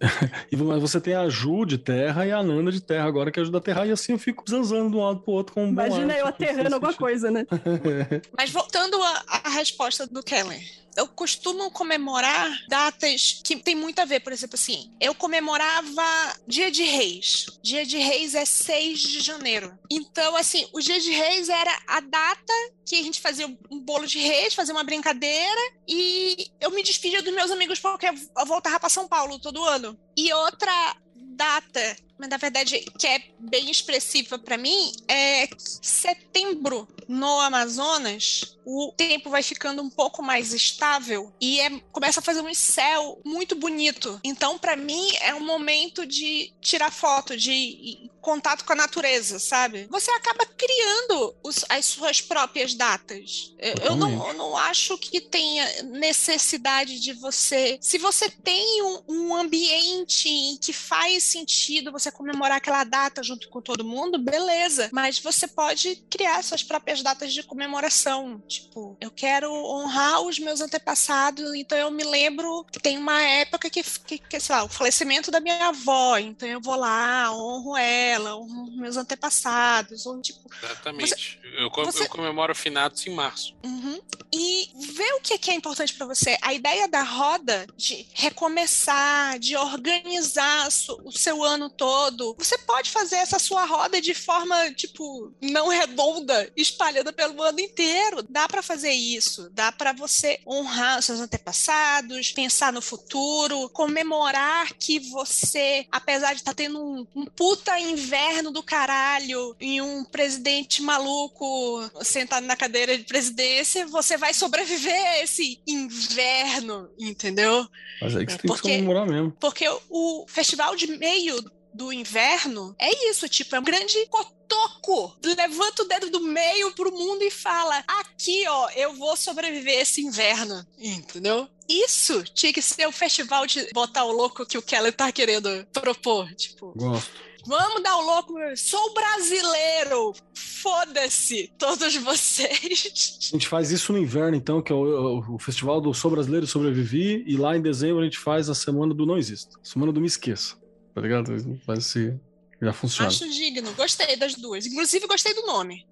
E mas você tem a Ju de terra e a Nanda de terra agora que ajuda a terra, e assim eu fico zanzando de um lado pro outro com um bom Imagina ar, eu tipo, aterrando alguma coisa, né? Mas voltando à, à resposta do Keller. Eu costumo comemorar datas que tem muito a ver, por exemplo, assim, eu comemorava Dia de Reis. Dia de Reis é 6 de janeiro. Então, assim, o Dia de Reis era a data que a gente fazia um bolo de reis, fazia uma brincadeira e eu me despedia dos meus amigos porque eu voltava para São Paulo todo ano. E outra data, mas na verdade que é bem expressiva para mim, é setembro no Amazonas. O tempo vai ficando um pouco mais estável e é- começa a fazer um céu muito bonito. Então, para mim, é um momento de tirar foto, de contato com a natureza, sabe? Você acaba criando os- as suas próprias datas. Eu- não, eu não acho que tenha necessidade de você. Se você tem um, um ambiente em que faz sentido você comemorar aquela data junto com todo mundo, beleza. Mas você pode criar suas próprias datas de comemoração. Tipo, eu quero honrar os meus antepassados, então eu me lembro que tem uma época que, que, que sei lá, o falecimento da minha avó, então eu vou lá, honro ela, honro meus antepassados, ou tipo, Exatamente. eu, co- você- eu comemoro finados em março. Uhum. E ver o que que é importante para você. A ideia da roda de recomeçar, de organizar o seu ano todo. Você pode fazer essa sua roda de forma, tipo, não redonda, espalhada pelo ano inteiro. Dá para fazer isso. Dá para você honrar os seus antepassados, pensar no futuro, comemorar que você, apesar de estar tendo um, um puta inverno do caralho e um presidente maluco sentado na cadeira de presidência, você vai sobreviver a esse inverno, entendeu? Mas aí que você É, tem que porque- comemorar mesmo. Porque o festival de meio do inverno é isso, tipo, é um grande cotoco. Levanta o dedo do meio pro mundo e fala: aqui, ó, eu vou sobreviver esse inverno, entendeu? Isso tinha que ser o festival de botar o louco que o Keller tá querendo propor. Tipo, Gosto. vamos dar o louco, sou brasileiro, foda-se, todos vocês. A gente faz isso no inverno, então, que é o, o- o festival do Sou Brasileiro e Sobrevivi, e lá em dezembro a gente faz a semana do Não Existo. Semana do Me Esqueça. Tá ligado? Faz esse. Já funciona. Acho digno, gostei das duas. Inclusive, gostei do nome.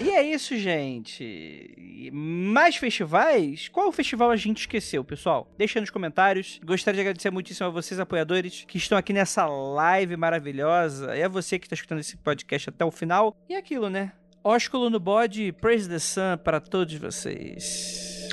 E é isso, gente. Mais festivais? Qual festival a gente esqueceu, pessoal? Deixa aí nos comentários. Gostaria de agradecer muitíssimo a vocês, apoiadores, que estão aqui nessa live maravilhosa. E a você que está escutando esse podcast até o final. E aquilo, né? Ósculo no bode, praise the sun para todos vocês.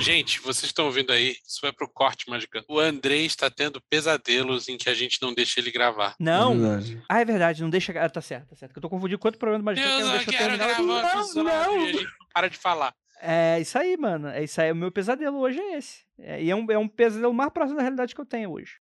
Gente, vocês estão ouvindo aí, isso vai pro corte, Magicano. O Andrei está tendo pesadelos em que a gente não deixa ele gravar. Não. É verdade. Ah, é verdade, não deixa. Ah, tá certo, tá certo. Eu tô confundindo quanto problema do Magicano que Eu não não deixa eu quero terminar. gravar Não, episódio não. e a gente não para de falar. É isso aí, mano. É isso aí. O meu pesadelo hoje é esse. É, e é um, é um pesadelo mais próximo da realidade que eu tenho hoje.